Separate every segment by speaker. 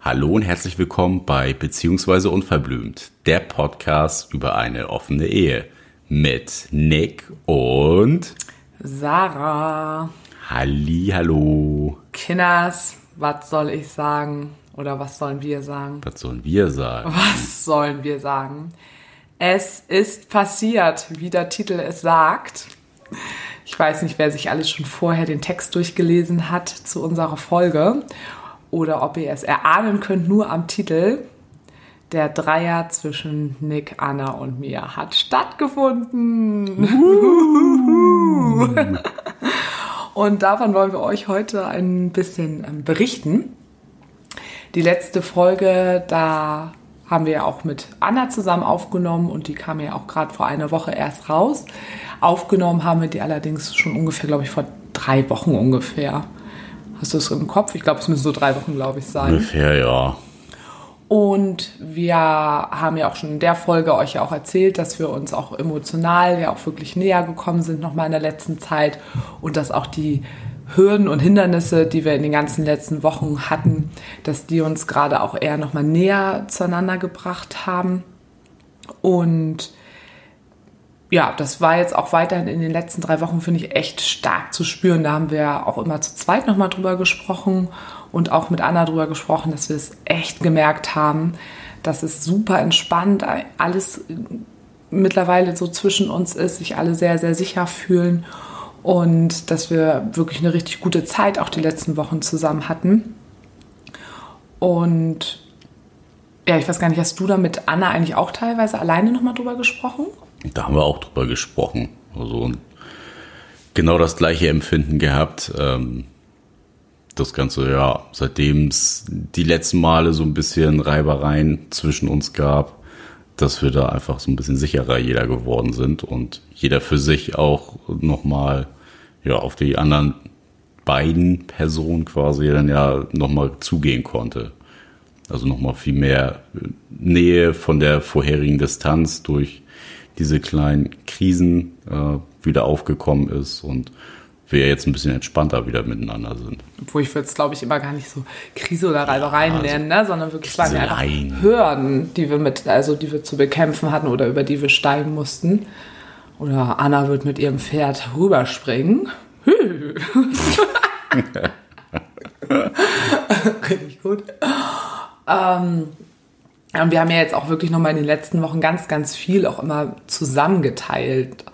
Speaker 1: Hallo und herzlich willkommen bei Beziehungsweise Unverblümt, der Podcast über eine offene Ehe mit Nick und
Speaker 2: Sarah.
Speaker 1: Halli, hallo.
Speaker 2: Kinders, was soll ich sagen? Oder was sollen wir sagen?
Speaker 1: Was sollen wir sagen?
Speaker 2: Was sollen wir sagen? Es ist passiert, wie der Titel es sagt. Ich weiß nicht, wer sich alles schon vorher den Text durchgelesen hat zu unserer Folge oder ob ihr es erahnen könnt, nur am Titel. Der Dreier zwischen Nick, Anna und mir hat stattgefunden. und davon wollen wir euch heute ein bisschen ähm, berichten. Die letzte Folge, da haben wir ja auch mit Anna zusammen aufgenommen und die kam ja auch gerade vor einer Woche erst raus. Aufgenommen haben wir die allerdings schon ungefähr, glaube ich, vor drei Wochen ungefähr. Hast du es im Kopf? Ich glaube, es müssen so drei Wochen, glaube ich, sein.
Speaker 1: Ungefähr, ja.
Speaker 2: Und wir haben ja auch schon in der Folge euch ja auch erzählt, dass wir uns auch emotional ja auch wirklich näher gekommen sind nochmal in der letzten Zeit und dass auch die Hürden und Hindernisse, die wir in den ganzen letzten Wochen hatten, dass die uns gerade auch eher nochmal näher zueinander gebracht haben. Und ja, das war jetzt auch weiterhin in den letzten drei Wochen, finde ich, echt stark zu spüren. Da haben wir auch immer zu zweit nochmal drüber gesprochen und auch mit Anna drüber gesprochen, dass wir es echt gemerkt haben, dass es super entspannt alles mittlerweile so zwischen uns ist, sich alle sehr, sehr sicher fühlen und dass wir wirklich eine richtig gute Zeit auch die letzten Wochen zusammen hatten. Und ja, ich weiß gar nicht, hast du da mit Anna eigentlich auch teilweise alleine nochmal drüber gesprochen?
Speaker 1: Da haben wir auch drüber gesprochen. Also genau das gleiche Empfinden gehabt. Ähm, das Ganze, ja, seitdem es die letzten Male so ein bisschen Reibereien zwischen uns gab, dass wir da einfach so ein bisschen sicherer jeder geworden sind und jeder für sich auch nochmal ja, auf die anderen beiden Personen quasi dann ja nochmal zugehen konnte. Also nochmal viel mehr Nähe von der vorherigen Distanz durch diese kleinen Krisen äh, wieder aufgekommen ist und wir jetzt ein bisschen entspannter wieder miteinander sind.
Speaker 2: Obwohl ich würde es, glaube ich, immer gar nicht so Krise oder Reibereien ja, also nennen, ne? sondern wirklich wir einfach Hürden, die wir mit, also die wir zu bekämpfen hatten oder über die wir steigen mussten. Oder Anna wird mit ihrem Pferd rüberspringen. Richtig gut. Ähm, und wir haben ja jetzt auch wirklich nochmal in den letzten Wochen ganz, ganz viel auch immer zusammengeteilt.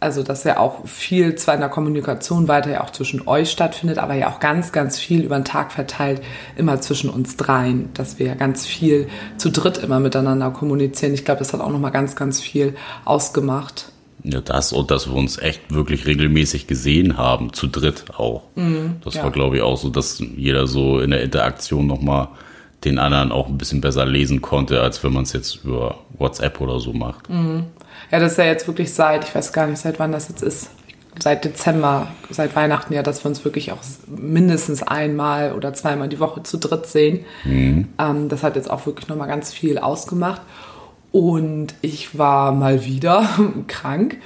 Speaker 2: Also, dass ja auch viel zwar in der Kommunikation weiter ja auch zwischen euch stattfindet, aber ja auch ganz, ganz viel über den Tag verteilt immer zwischen uns dreien, dass wir ja ganz viel zu dritt immer miteinander kommunizieren. Ich glaube, das hat auch nochmal ganz, ganz viel ausgemacht.
Speaker 1: Ja, das und dass wir uns echt wirklich regelmäßig gesehen haben, zu dritt auch. Mhm, das ja. war, glaube ich, auch so, dass jeder so in der Interaktion nochmal den anderen auch ein bisschen besser lesen konnte, als wenn man es jetzt über WhatsApp oder so macht.
Speaker 2: Mhm. Ja, das ist ja jetzt wirklich seit, ich weiß gar nicht, seit wann das jetzt ist, seit Dezember, seit Weihnachten ja, dass wir uns wirklich auch mindestens einmal oder zweimal die Woche zu dritt sehen. Mhm. Ähm, das hat jetzt auch wirklich nochmal ganz viel ausgemacht. Und ich war mal wieder krank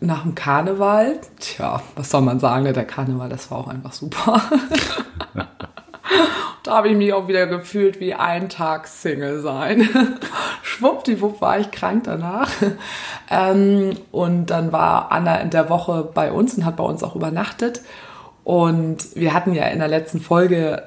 Speaker 2: nach dem Karneval. Tja, was soll man sagen, der Karneval, das war auch einfach super. Da habe ich mich auch wieder gefühlt wie ein Tag Single sein. Schwuppdiwupp war ich krank danach. Ähm, und dann war Anna in der Woche bei uns und hat bei uns auch übernachtet. Und wir hatten ja in der letzten Folge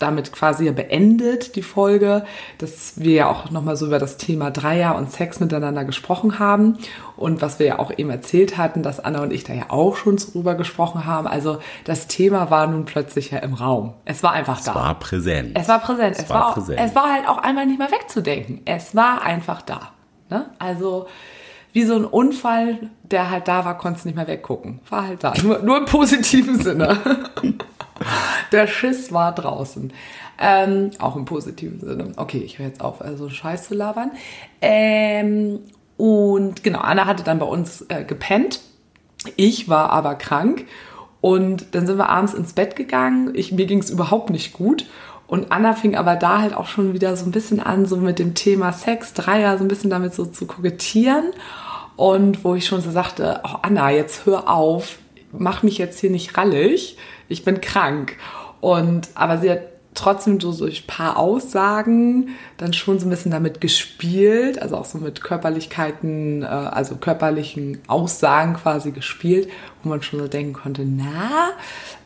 Speaker 2: damit quasi beendet, die Folge, dass wir ja auch nochmal so über das Thema Dreier und Sex miteinander gesprochen haben. Und was wir ja auch eben erzählt hatten, dass Anna und ich da ja auch schon drüber gesprochen haben. Also das Thema war nun plötzlich ja im Raum. Es war einfach
Speaker 1: es
Speaker 2: da.
Speaker 1: Es war präsent.
Speaker 2: Es war präsent. Es, es war, präsent. es war halt auch einmal nicht mehr wegzudenken. Es war einfach da. Ne? Also wie so ein Unfall, der halt da war, konntest nicht mehr weggucken. War halt da. Nur, nur im positiven Sinne. Der Schiss war draußen. Ähm, auch im positiven Sinne. Okay, ich höre jetzt auf, also Scheiß zu labern. Ähm, und genau, Anna hatte dann bei uns äh, gepennt. Ich war aber krank. Und dann sind wir abends ins Bett gegangen. Ich, mir ging es überhaupt nicht gut. Und Anna fing aber da halt auch schon wieder so ein bisschen an, so mit dem Thema Sex, Dreier, so ein bisschen damit so zu kokettieren. und wo ich schon so sagte, oh Anna, jetzt hör auf, mach mich jetzt hier nicht rallig, ich bin krank. Und aber sie hat trotzdem so durch ein paar Aussagen dann schon so ein bisschen damit gespielt, also auch so mit Körperlichkeiten, äh, also körperlichen Aussagen quasi gespielt, wo man schon so denken konnte, na,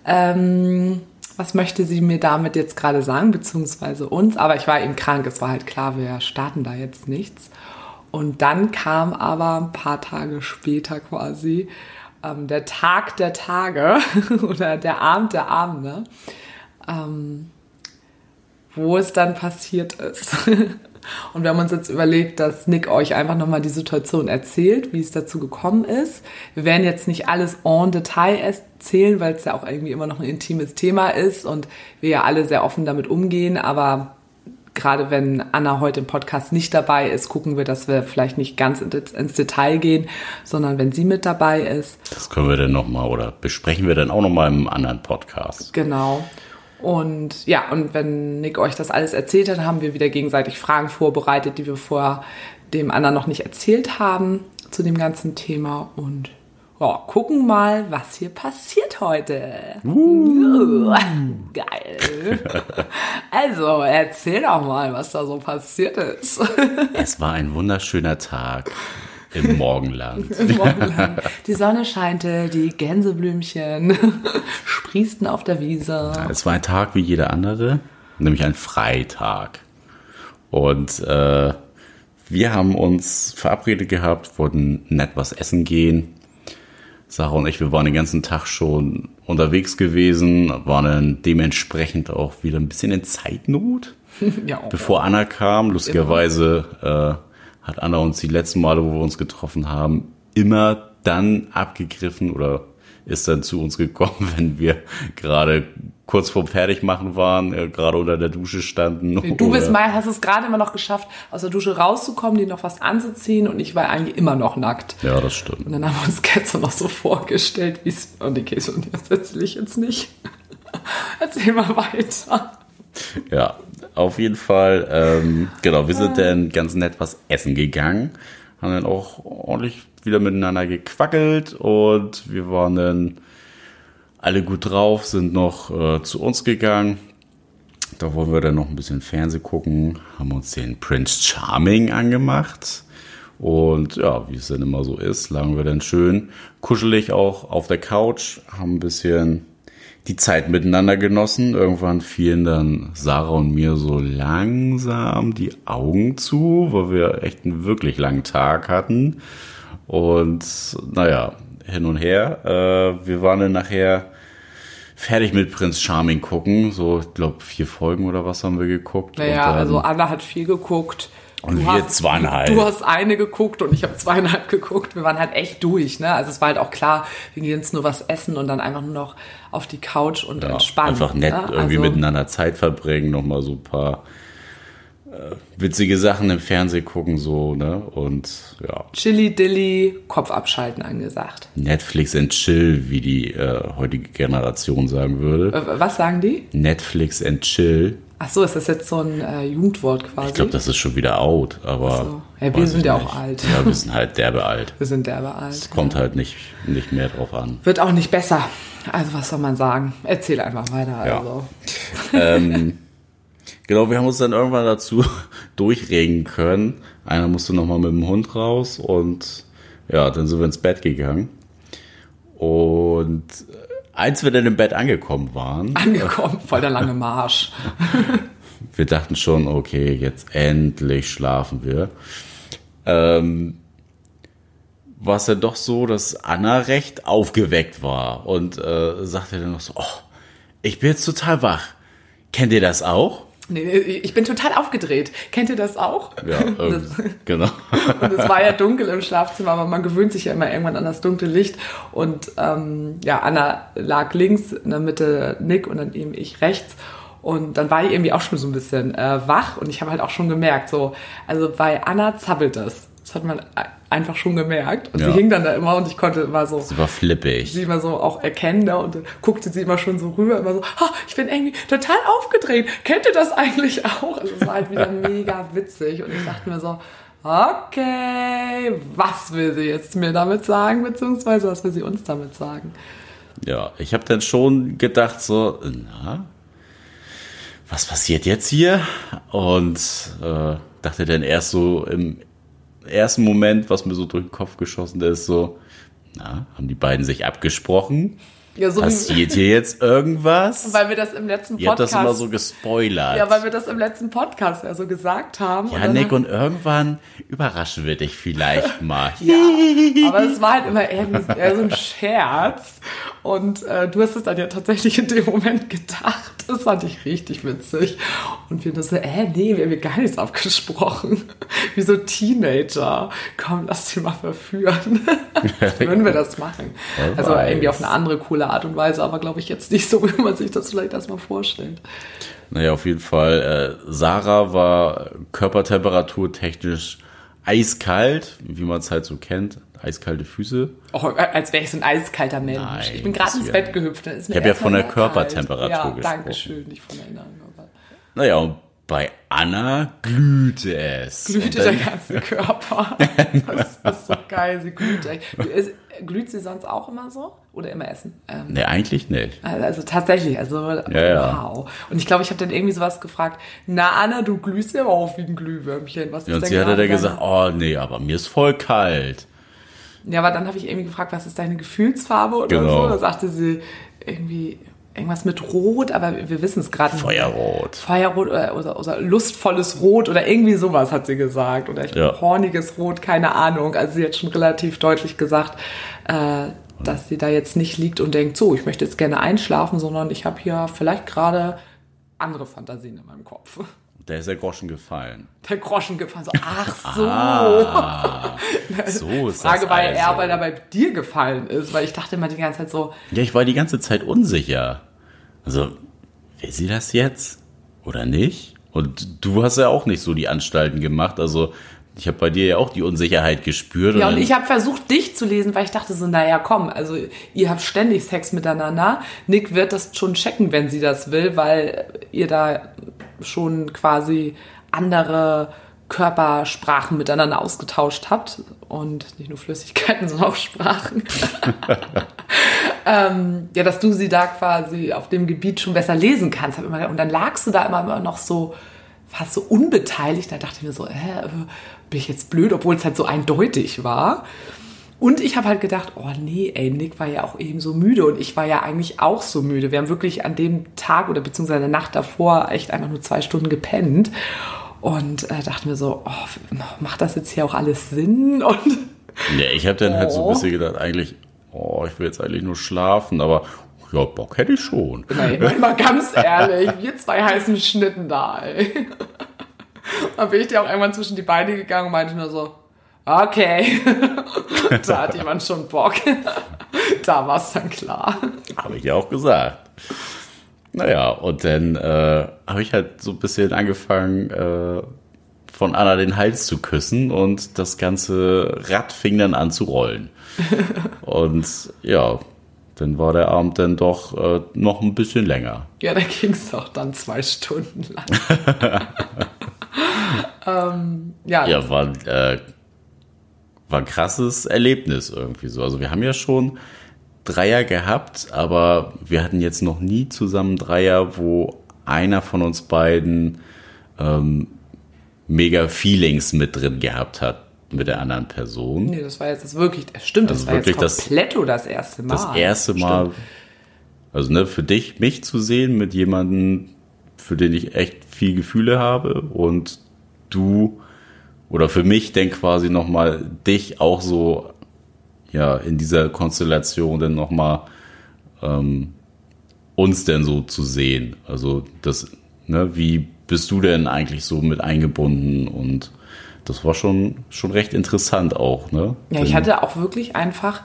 Speaker 2: ähm, was möchte sie mir damit jetzt gerade sagen, beziehungsweise uns, aber ich war eben krank, es war halt klar, wir starten da jetzt nichts. Und dann kam aber ein paar Tage später quasi ähm, der Tag der Tage oder der Abend der Abende. Ähm, wo es dann passiert ist. Und wir haben uns jetzt überlegt, dass Nick euch einfach nochmal die Situation erzählt, wie es dazu gekommen ist. Wir werden jetzt nicht alles en Detail erzählen, weil es ja auch irgendwie immer noch ein intimes Thema ist und wir ja alle sehr offen damit umgehen. Aber gerade wenn Anna heute im Podcast nicht dabei ist, gucken wir, dass wir vielleicht nicht ganz ins Detail gehen, sondern wenn sie mit dabei ist.
Speaker 1: Das können wir dann nochmal oder besprechen wir dann auch nochmal im anderen Podcast.
Speaker 2: Genau. Und ja, und wenn Nick euch das alles erzählt hat, haben wir wieder gegenseitig Fragen vorbereitet, die wir vor dem anderen noch nicht erzählt haben zu dem ganzen Thema. Und ja, gucken mal, was hier passiert heute. Uh. Geil. also, erzähl doch mal, was da so passiert ist.
Speaker 1: es war ein wunderschöner Tag. Im Morgenland.
Speaker 2: Im Morgenland. Die Sonne scheinte, die Gänseblümchen sprießten auf der Wiese.
Speaker 1: es war ein Tag wie jeder andere, nämlich ein Freitag. Und äh, wir haben uns verabredet gehabt, wollten nett was essen gehen. Sarah und ich, wir waren den ganzen Tag schon unterwegs gewesen, waren dann dementsprechend auch wieder ein bisschen in Zeitnot. ja, bevor Anna kam, lustigerweise äh, hat Anna uns die letzten Male, wo wir uns getroffen haben, immer dann abgegriffen oder ist dann zu uns gekommen, wenn wir gerade kurz vorm Fertigmachen waren, äh, gerade unter der Dusche standen.
Speaker 2: Du bist mal, hast es gerade immer noch geschafft, aus der Dusche rauszukommen, dir noch was anzuziehen und ich war eigentlich immer noch nackt.
Speaker 1: Ja, das stimmt.
Speaker 2: Und dann haben wir uns gestern noch so vorgestellt, wie es, und die Käse und das erzähle ich jetzt nicht. Erzähl mal weiter.
Speaker 1: Ja, auf jeden Fall, ähm, genau, wir sind dann ganz nett was essen gegangen, haben dann auch ordentlich wieder miteinander gequackelt und wir waren dann alle gut drauf, sind noch äh, zu uns gegangen. Da wollen wir dann noch ein bisschen Fernseh gucken, haben uns den Prince Charming angemacht. Und ja, wie es dann immer so ist, lagen wir dann schön kuschelig auch auf der Couch, haben ein bisschen die Zeit miteinander genossen. Irgendwann fielen dann Sarah und mir so langsam die Augen zu, weil wir echt einen wirklich langen Tag hatten. Und naja, hin und her. Äh, wir waren dann nachher fertig mit Prinz Charming gucken. So, ich glaube, vier Folgen oder was haben wir geguckt.
Speaker 2: Naja, also Anna hat viel geguckt.
Speaker 1: Und du wir hast, zweieinhalb.
Speaker 2: Du hast eine geguckt und ich habe zweieinhalb geguckt. Wir waren halt echt durch, ne? Also es war halt auch klar, wir gehen jetzt nur was essen und dann einfach nur noch auf die Couch und ja, entspannen.
Speaker 1: Einfach nett ne? irgendwie also, miteinander Zeit verbringen, nochmal so ein paar witzige Sachen im Fernsehen gucken, so, ne? Und ja.
Speaker 2: Chili Dilly, Kopf abschalten angesagt.
Speaker 1: Netflix and Chill, wie die äh, heutige Generation sagen würde.
Speaker 2: Äh, was sagen die?
Speaker 1: Netflix and Chill.
Speaker 2: Ach so, ist das jetzt so ein äh, Jugendwort quasi?
Speaker 1: Ich glaube, das ist schon wieder out, aber.
Speaker 2: So. Ja, wir sind ja auch alt.
Speaker 1: Ja, wir sind halt derbe alt.
Speaker 2: Wir sind derbe alt.
Speaker 1: Es kommt halt nicht, nicht mehr drauf an.
Speaker 2: Wird auch nicht besser. Also, was soll man sagen? Erzähl einfach weiter. Also.
Speaker 1: Ja. ähm, genau, wir haben uns dann irgendwann dazu durchregen können. Einer musste nochmal mit dem Hund raus und ja, dann sind wir ins Bett gegangen. Und als wir dann im Bett angekommen waren.
Speaker 2: Angekommen, voll der lange Marsch.
Speaker 1: wir dachten schon, okay, jetzt endlich schlafen wir. Ähm, war es dann doch so, dass Anna recht aufgeweckt war und äh, sagte dann noch so, oh, ich bin jetzt total wach. Kennt ihr das auch?
Speaker 2: Nee, ich bin total aufgedreht. Kennt ihr das auch?
Speaker 1: Ja, ähm, das, genau.
Speaker 2: und es war ja dunkel im Schlafzimmer, aber man gewöhnt sich ja immer irgendwann an das dunkle Licht. Und ähm, ja, Anna lag links, in der Mitte Nick und dann eben ich rechts. Und dann war ich irgendwie auch schon so ein bisschen äh, wach und ich habe halt auch schon gemerkt, so, also bei Anna zappelt das. Das hat man einfach schon gemerkt. Und ja. sie hing dann da immer und ich konnte immer so.
Speaker 1: Sie war flippig.
Speaker 2: Sie immer so auch erkennen da und guckte sie immer schon so rüber, immer so, oh, ich bin irgendwie total aufgedreht. Kennt ihr das eigentlich auch? Also es war halt wieder mega witzig und ich dachte mir so, okay, was will sie jetzt mir damit sagen, beziehungsweise was will sie uns damit sagen?
Speaker 1: Ja, ich habe dann schon gedacht so, na, was passiert jetzt hier? Und äh, dachte dann erst so im ersten Moment, was mir so durch den Kopf geschossen ist, so, na, haben die beiden sich abgesprochen?
Speaker 2: Ja, so
Speaker 1: Passiert hier jetzt irgendwas?
Speaker 2: Weil wir das im letzten
Speaker 1: Ihr habt
Speaker 2: Podcast.
Speaker 1: das immer so gespoilert.
Speaker 2: ja, weil wir das im letzten Podcast ja so gesagt haben.
Speaker 1: Ja,
Speaker 2: dann-
Speaker 1: Nick, und irgendwann überraschen wir dich vielleicht mal.
Speaker 2: Ja, aber es war halt immer eher, so ein Scherz. Und äh, du hast es dann ja tatsächlich in dem Moment gedacht. Das fand ich richtig witzig. Und wir nur so, äh, nee, wir haben ja gar nichts abgesprochen. Wie so Teenager. Komm, lass dich mal verführen. Würden wir das machen. Also irgendwie auf eine andere coole Art und Weise, aber glaube ich jetzt nicht so, wie man sich das vielleicht erstmal vorstellt.
Speaker 1: Naja, auf jeden Fall. Äh, Sarah war Körpertemperatur technisch eiskalt, wie man es halt so kennt. Eiskalte Füße.
Speaker 2: Oh, als wäre ich so ein eiskalter Mensch.
Speaker 1: Nein,
Speaker 2: ich bin gerade ins Bett gehüpft.
Speaker 1: Ich hab ja von der Körpertemperatur.
Speaker 2: Ja,
Speaker 1: gesprochen.
Speaker 2: danke schön, nicht von der aber-
Speaker 1: Naja, und bei Anna glühte es.
Speaker 2: glüht
Speaker 1: Und
Speaker 2: der ganze Körper. Das ist so geil, sie glüht echt. Ist, glüht sie sonst auch immer so? Oder immer essen? Ähm,
Speaker 1: Nee, eigentlich nicht.
Speaker 2: also tatsächlich, also
Speaker 1: ja.
Speaker 2: wow. Und ich glaube, ich habe dann irgendwie sowas gefragt, na Anna, du glühst ja aber auch wie ein Glühwürmchen. Was ist
Speaker 1: Ja, und sie hatte
Speaker 2: gerade
Speaker 1: dann gesagt, oh nee, aber mir ist voll kalt.
Speaker 2: Ja, aber dann habe ich irgendwie gefragt, was ist deine Gefühlsfarbe oder
Speaker 1: Genau.
Speaker 2: so. Da sagte sie irgendwie irgendwas mit Rot, aber wir wissen es gerade nicht.
Speaker 1: Feuerrot.
Speaker 2: Feuerrot oder, oder, oder lustvolles Rot oder irgendwie sowas hat sie gesagt. Oder ich
Speaker 1: Ja.
Speaker 2: horniges Rot, keine Ahnung. Also sie hat schon relativ deutlich gesagt, äh, dass sie da jetzt nicht liegt und denkt, so, ich möchte jetzt gerne einschlafen, sondern ich habe hier vielleicht gerade andere Fantasien in meinem Kopf.
Speaker 1: Da ist der Groschen gefallen.
Speaker 2: Der Groschen gefallen. So, ach so.
Speaker 1: Ah, so ist
Speaker 2: Frage
Speaker 1: das
Speaker 2: war
Speaker 1: also.
Speaker 2: weil er bei dir gefallen ist, weil ich dachte immer die ganze Zeit so,
Speaker 1: Ja, ich war die ganze Zeit unsicher. Also, will sie das jetzt oder nicht? Und du hast ja auch nicht so die Anstalten gemacht. Also, ich habe bei dir ja auch die Unsicherheit gespürt.
Speaker 2: Ja, und ich habe versucht, dich zu lesen, weil ich dachte so, naja, komm, also ihr habt ständig Sex miteinander. Nick wird das schon checken, wenn sie das will, weil ihr da schon quasi andere Körpersprachen miteinander ausgetauscht habt. Und nicht nur Flüssigkeiten, sondern auch Sprachen. ähm, ja, dass du sie da quasi auf dem Gebiet schon besser lesen kannst. Und dann lagst du da immer, noch so fast so unbeteiligt. Da dachte ich mir so, hä, äh, bin ich jetzt blöd, obwohl es halt so eindeutig war. Und ich habe halt gedacht, oh nee, ey, Nick war ja auch eben so müde und ich war ja eigentlich auch so müde. Wir haben wirklich an dem Tag oder beziehungsweise der Nacht davor echt einfach nur zwei Stunden gepennt und äh, dachte mir so, oh, macht das jetzt hier auch alles Sinn? Und
Speaker 1: Ja, ich habe dann halt so
Speaker 2: Oh.
Speaker 1: ein bisschen gedacht, eigentlich, oh, ich will jetzt eigentlich nur schlafen, aber ja, Bock hätte ich schon.
Speaker 2: Nein, mal ganz ehrlich, wir zwei heißen Schnitten da, ey. Dann bin ich dir auch irgendwann zwischen die Beine gegangen und meinte nur so, okay, da hat jemand schon Bock. Da war es dann klar.
Speaker 1: Habe ich ja auch gesagt. Naja, und dann äh, habe ich halt so ein bisschen angefangen, äh, von Anna den Hals zu küssen und das ganze Rad fing dann an zu rollen. und ja, dann war der Abend dann doch äh, noch ein bisschen länger.
Speaker 2: Ja, da ging es auch dann zwei Stunden lang. ähm, ja,
Speaker 1: Ja, war, äh, war ein krasses Erlebnis irgendwie so. Also wir haben ja schon Dreier gehabt, aber wir hatten jetzt noch nie zusammen Dreier, wo einer von uns beiden ähm, mega Feelings mit drin gehabt hat mit der anderen Person.
Speaker 2: nee, das war jetzt das wirklich, das stimmt, das
Speaker 1: Also
Speaker 2: war jetzt
Speaker 1: wirklich das-
Speaker 2: komplett das erste Mal.
Speaker 1: Das erste Mal,
Speaker 2: Stimmt.
Speaker 1: also ne, für dich, mich zu sehen mit jemandem, für den ich echt viel Gefühle habe und du oder für mich denn quasi nochmal dich auch so ja in dieser Konstellation dann nochmal ähm, uns denn so zu sehen. Also das, ne, wie bist du denn eigentlich so mit eingebunden und das war schon, schon recht interessant auch, ne?
Speaker 2: Ja, ich
Speaker 1: Denn-
Speaker 2: hatte auch wirklich einfach,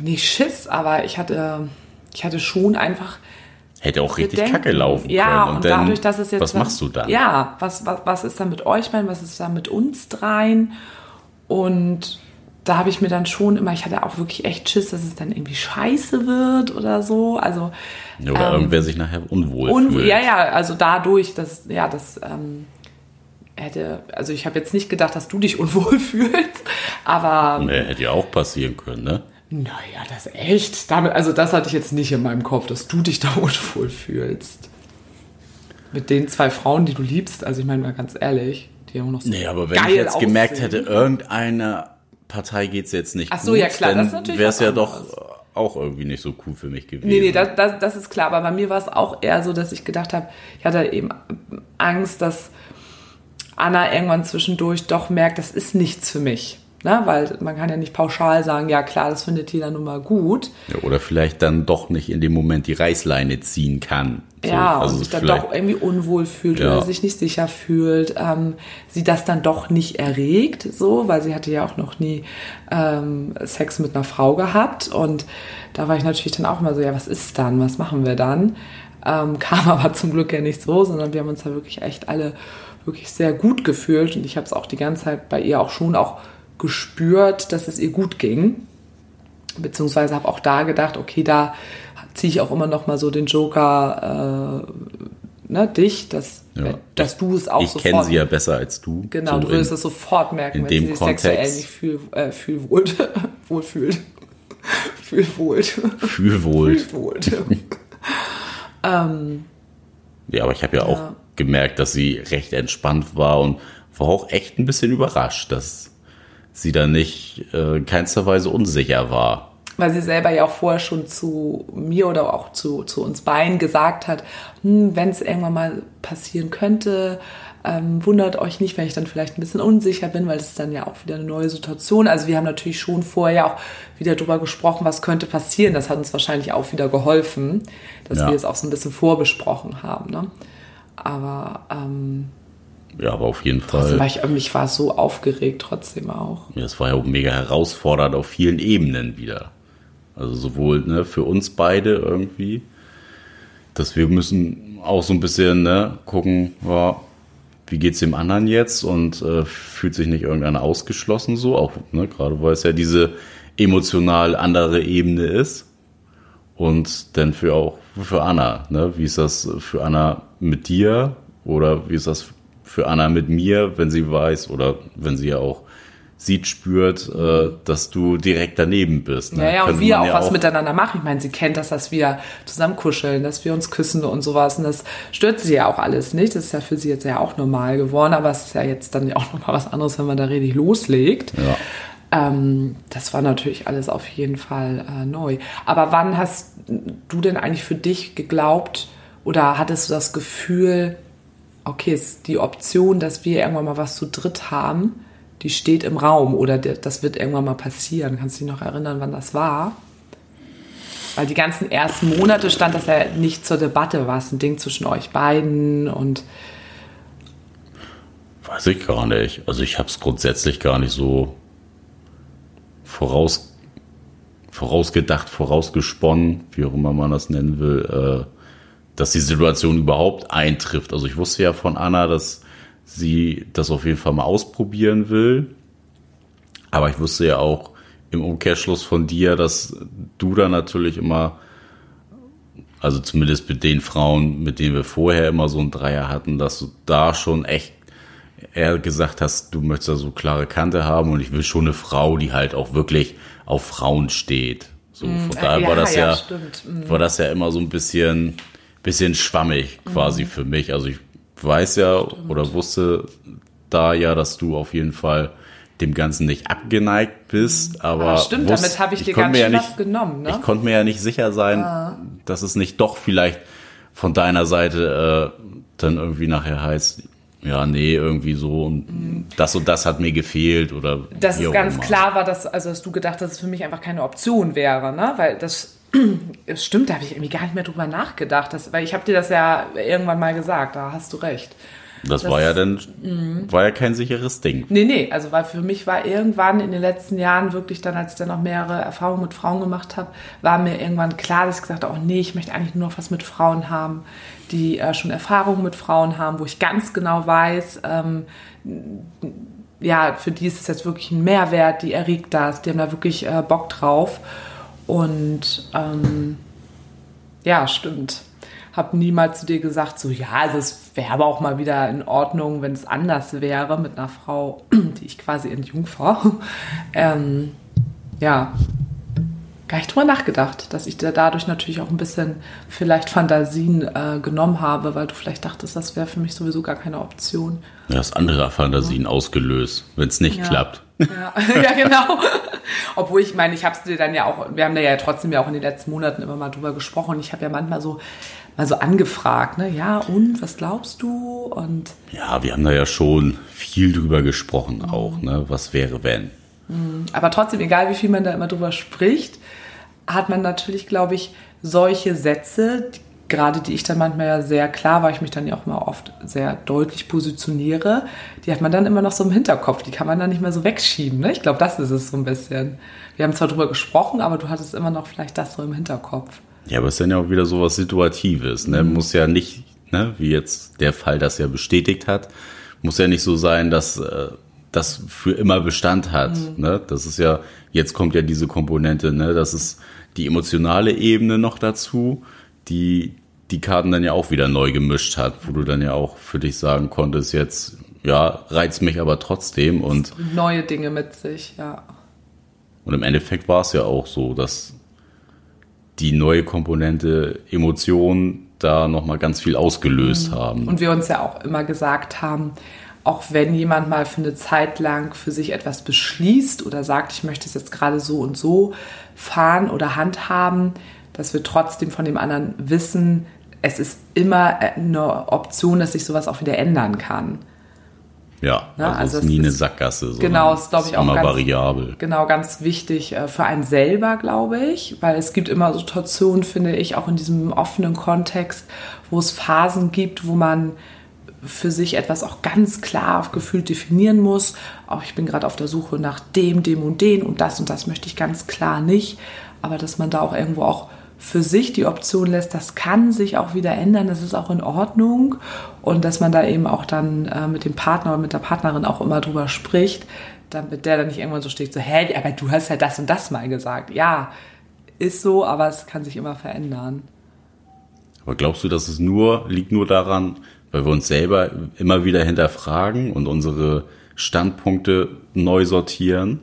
Speaker 2: nicht Schiss, aber ich hatte, ich hatte schon einfach
Speaker 1: Hätte auch richtig
Speaker 2: Bedenken.
Speaker 1: kacke laufen
Speaker 2: ja,
Speaker 1: können.
Speaker 2: und,
Speaker 1: dann,
Speaker 2: dadurch, dass es jetzt.
Speaker 1: Was machst du dann?
Speaker 2: Ja, was, was, was ist dann mit euch beiden, was ist dann mit uns dreien? Und da habe ich mir dann schon immer, ich hatte auch wirklich echt Schiss, dass es dann irgendwie scheiße wird oder so. Also
Speaker 1: Oder irgendwer sich nachher unwohl
Speaker 2: und
Speaker 1: fühlt.
Speaker 2: ja, ja, also dadurch, dass, ja, das, ähm, hätte, also ich habe jetzt nicht gedacht, dass du dich unwohl fühlst, aber.
Speaker 1: Nee, hätte ja auch passieren können, ne?
Speaker 2: Naja, das echt. Damit, also das hatte ich jetzt nicht in meinem Kopf, dass du dich da unwohl fühlst. Mit den zwei Frauen, die du liebst, also ich meine mal ganz ehrlich, die haben noch so
Speaker 1: Nee, aber wenn ich jetzt
Speaker 2: aussehen.
Speaker 1: gemerkt hätte, irgendeine Partei geht's jetzt nicht
Speaker 2: Ach so,
Speaker 1: gut,
Speaker 2: ja, klar, das ist
Speaker 1: dann
Speaker 2: natürlich
Speaker 1: wäre es ja doch auch irgendwie nicht so cool für mich gewesen.
Speaker 2: Nee, nee, das, das, das ist klar. Aber bei mir war es auch eher so, dass ich gedacht habe, ich hatte eben Angst, dass Anna irgendwann zwischendurch doch merkt, das ist nichts für mich. Ne? Weil man kann ja nicht pauschal sagen, ja klar, das findet jeder nun mal gut.
Speaker 1: Ja, oder vielleicht dann doch nicht in dem Moment die Reißleine ziehen kann. So,
Speaker 2: ja,
Speaker 1: also
Speaker 2: und sich dann doch irgendwie unwohl fühlt
Speaker 1: Ja.
Speaker 2: oder sich nicht sicher fühlt, ähm, sie das dann doch nicht erregt, so, weil sie hatte ja auch noch nie ähm, Sex mit einer Frau gehabt und da war ich natürlich dann auch immer so, ja, was ist dann, was machen wir dann? Ähm, kam aber zum Glück ja nicht so, sondern wir haben uns da wirklich echt alle wirklich sehr gut gefühlt und ich habe es auch die ganze Zeit bei ihr auch schon auch gespürt, dass es ihr gut ging beziehungsweise habe auch da gedacht, okay, da ziehe ich auch immer noch mal so den Joker, äh, ne, dich, dass,
Speaker 1: Ja.
Speaker 2: dass du es auch
Speaker 1: ich
Speaker 2: sofort.
Speaker 1: kenne sie ja besser als du.
Speaker 2: Genau,
Speaker 1: So
Speaker 2: du würdest es sofort merken,
Speaker 1: in
Speaker 2: wenn
Speaker 1: dem
Speaker 2: sie sich sexuell
Speaker 1: Kontext.
Speaker 2: nicht fühl, äh, fühlwohl, wohlfühlt. Fühlwohl.
Speaker 1: Fühlwohl.
Speaker 2: Fühlwohl.
Speaker 1: Ja, aber ich habe ja auch
Speaker 2: Ja.
Speaker 1: gemerkt, dass sie recht entspannt war und war auch echt ein bisschen überrascht, dass sie da nicht äh, in keinster Weise unsicher war.
Speaker 2: Weil sie selber ja auch vorher schon zu mir oder auch zu, zu uns beiden gesagt hat, hm, wenn es irgendwann mal passieren könnte, ähm, wundert euch nicht, wenn ich dann vielleicht ein bisschen unsicher bin, weil ist dann ja auch wieder eine neue Situation. Also wir haben natürlich schon vorher auch wieder drüber gesprochen, was könnte passieren. Das hat uns wahrscheinlich auch wieder geholfen, dass
Speaker 1: Ja.
Speaker 2: wir es auch so ein bisschen vorbesprochen haben. Ne? Aber ähm,
Speaker 1: Ja, aber auf jeden
Speaker 2: trotzdem
Speaker 1: Fall.
Speaker 2: war ich, ich war so aufgeregt trotzdem auch.
Speaker 1: Ja, es war ja auch mega herausfordernd auf vielen Ebenen wieder. Also sowohl ne, für uns beide irgendwie, dass wir müssen auch so ein bisschen ne, gucken, ja, wie geht's dem anderen jetzt und äh, fühlt sich nicht irgendeiner ausgeschlossen so, auch ne, gerade weil es ja diese emotional andere Ebene ist. Und dann für auch für Anna, ne? Wie ist das für Anna mit dir oder wie ist das für Anna mit mir, wenn sie weiß oder wenn sie ja auch sieht, spürt, äh, dass du direkt daneben bist. Ne?
Speaker 2: Ja, ja, und wir auch
Speaker 1: ja
Speaker 2: was miteinander machen. Ich meine, sie kennt das, dass wir zusammen kuscheln, dass wir uns küssen und sowas. Und das stört sie ja auch alles nicht. Das ist ja für sie jetzt ja auch normal geworden. Aber es ist ja jetzt dann ja auch nochmal was anderes, wenn man da richtig loslegt.
Speaker 1: Ja.
Speaker 2: Ähm, das war natürlich alles auf jeden Fall äh, neu. Aber wann hast du denn eigentlich für dich geglaubt oder hattest du das Gefühl, okay, die Option, dass wir irgendwann mal was zu dritt haben, die steht im Raum oder der- das wird irgendwann mal passieren. Kannst du dich noch erinnern, wann das war? Weil die ganzen ersten Monate stand das ja nicht zur Debatte, war es ein Ding zwischen euch beiden und
Speaker 1: Weiß ich gar nicht. Also ich habe es grundsätzlich gar nicht so voraus, vorausgedacht, vorausgesponnen, wie auch immer man das nennen will, äh, dass die Situation überhaupt eintrifft. Also ich wusste ja von Anna, dass sie das auf jeden Fall mal ausprobieren will. Aber ich wusste ja auch im Umkehrschluss von dir, dass du da natürlich immer, also zumindest mit den Frauen, mit denen wir vorher immer so einen Dreier hatten, dass du da schon echt eher gesagt hast, du möchtest da so klare Kante haben und ich will schon eine Frau, die halt auch wirklich auf Frauen steht. So, von daher
Speaker 2: ja,
Speaker 1: war das
Speaker 2: ja,
Speaker 1: ja.
Speaker 2: Mhm.
Speaker 1: war das ja immer so ein bisschen, bisschen schwammig quasi für mich. Also ich weiß ja oder wusste da ja, dass du auf jeden Fall dem Ganzen nicht abgeneigt bist, aber
Speaker 2: Ah, stimmt,
Speaker 1: wusst-
Speaker 2: damit habe ich dir
Speaker 1: konnte
Speaker 2: ganz schön
Speaker 1: ja
Speaker 2: was
Speaker 1: nicht,
Speaker 2: genommen, ne?
Speaker 1: Ich konnte mir ja nicht sicher sein, dass es nicht doch vielleicht von deiner Seite äh, dann irgendwie nachher heißt, ja, nee, irgendwie so und das und das hat mir gefehlt oder
Speaker 2: dass es ganz klar war, dass, also dass du gedacht hast, dass es für mich einfach keine Option wäre, ne? Weil das, es stimmt, da habe ich irgendwie gar nicht mehr drüber nachgedacht. Das, weil ich habe dir das ja irgendwann mal gesagt, da hast du recht.
Speaker 1: Das,
Speaker 2: das-
Speaker 1: war ja dann,
Speaker 2: Mhm.
Speaker 1: war ja kein sicheres Ding.
Speaker 2: Nee, nee, also weil für mich war irgendwann in den letzten Jahren wirklich dann, als ich dann noch mehrere Erfahrungen mit Frauen gemacht habe, war mir irgendwann klar, dass ich gesagt habe, oh nee, ich möchte eigentlich nur noch was mit Frauen haben, die äh, schon Erfahrungen mit Frauen haben, wo ich ganz genau weiß, ähm, ja, für die ist es jetzt wirklich ein Mehrwert, die erregt das, die haben da wirklich äh, Bock drauf. Und ähm, ja, stimmt. habe niemals zu dir gesagt, so ja, also es wäre aber auch mal wieder in Ordnung, wenn es anders wäre mit einer Frau, die ich quasi entjungfer. ähm, ja, gar nicht drüber nachgedacht, dass ich dir dadurch natürlich auch ein bisschen vielleicht Fantasien äh, genommen habe, weil du vielleicht dachtest, das wäre für mich sowieso gar keine Option.
Speaker 1: Du hast andere Fantasien ja. ausgelöst, wenn es nicht
Speaker 2: ja.
Speaker 1: klappt.
Speaker 2: Ja. ja, genau. Obwohl ich meine, ich habe es dir dann ja auch, wir haben da ja trotzdem ja auch in den letzten Monaten immer mal drüber gesprochen. Ich habe ja manchmal so mal so angefragt, ne? Ja, und was glaubst du? Und
Speaker 1: ja, wir haben da ja schon viel drüber gesprochen mhm. auch, ne? Was wäre wenn?
Speaker 2: Mhm. Aber trotzdem, egal wie viel man da immer drüber spricht, hat man natürlich, glaube ich, solche Sätze, die gerade die ich dann manchmal ja sehr klar, weil ich mich dann ja auch mal oft sehr deutlich positioniere, die hat man dann immer noch so im Hinterkopf. Die kann man dann nicht mehr so wegschieben. Ne? Ich glaube, das ist es so ein bisschen. Wir haben zwar drüber gesprochen, aber du hattest immer noch vielleicht das so im Hinterkopf.
Speaker 1: Ja, aber es ist dann ja auch wieder so was Situatives. Ne? Mhm. Muss ja nicht, ne, wie jetzt der Fall das ja bestätigt hat, muss ja nicht so sein, dass äh, das für immer Bestand hat. Mhm. Ne? Das ist ja, jetzt kommt ja diese Komponente, ne? das ist die emotionale Ebene noch dazu, die die Karten dann ja auch wieder neu gemischt hat, wo du dann ja auch für dich sagen konntest, jetzt, ja, reizt mich aber trotzdem und.
Speaker 2: Neue Dinge mit sich, ja.
Speaker 1: Und im Endeffekt war es ja auch so, dass die neue Komponente Emotionen da nochmal ganz viel ausgelöst mhm. haben.
Speaker 2: Und wir uns ja auch immer gesagt haben, auch wenn jemand mal für eine Zeit lang für sich etwas beschließt oder sagt, ich möchte es jetzt gerade so und so fahren oder handhaben, dass wir trotzdem von dem anderen wissen, es ist immer eine Option, dass sich sowas auch wieder ändern kann.
Speaker 1: Ja, also, also es ist nie eine Sackgasse.
Speaker 2: Genau, ist glaube ich auch
Speaker 1: immer
Speaker 2: ganz,
Speaker 1: variabel.
Speaker 2: Genau, ganz wichtig äh, für einen selber, glaube ich, weil es gibt immer Situationen, finde ich, auch in diesem offenen Kontext, wo es Phasen gibt, wo man für sich etwas auch ganz klar gefühlt definieren muss. Auch ich bin gerade auf der Suche nach dem, dem und den und das und das möchte ich ganz klar nicht. Aber dass man da auch irgendwo auch für sich die Option lässt, das kann sich auch wieder ändern, das ist auch in Ordnung und dass man da eben auch dann äh, mit dem Partner oder mit der Partnerin auch immer drüber spricht, damit der dann nicht irgendwann so steht, so, hä, aber du hast ja das und das mal gesagt. Ja, ist so, aber es kann sich immer verändern.
Speaker 1: Aber glaubst du, dass es nur, liegt nur daran, weil wir uns selber immer wieder hinterfragen und unsere Standpunkte neu sortieren?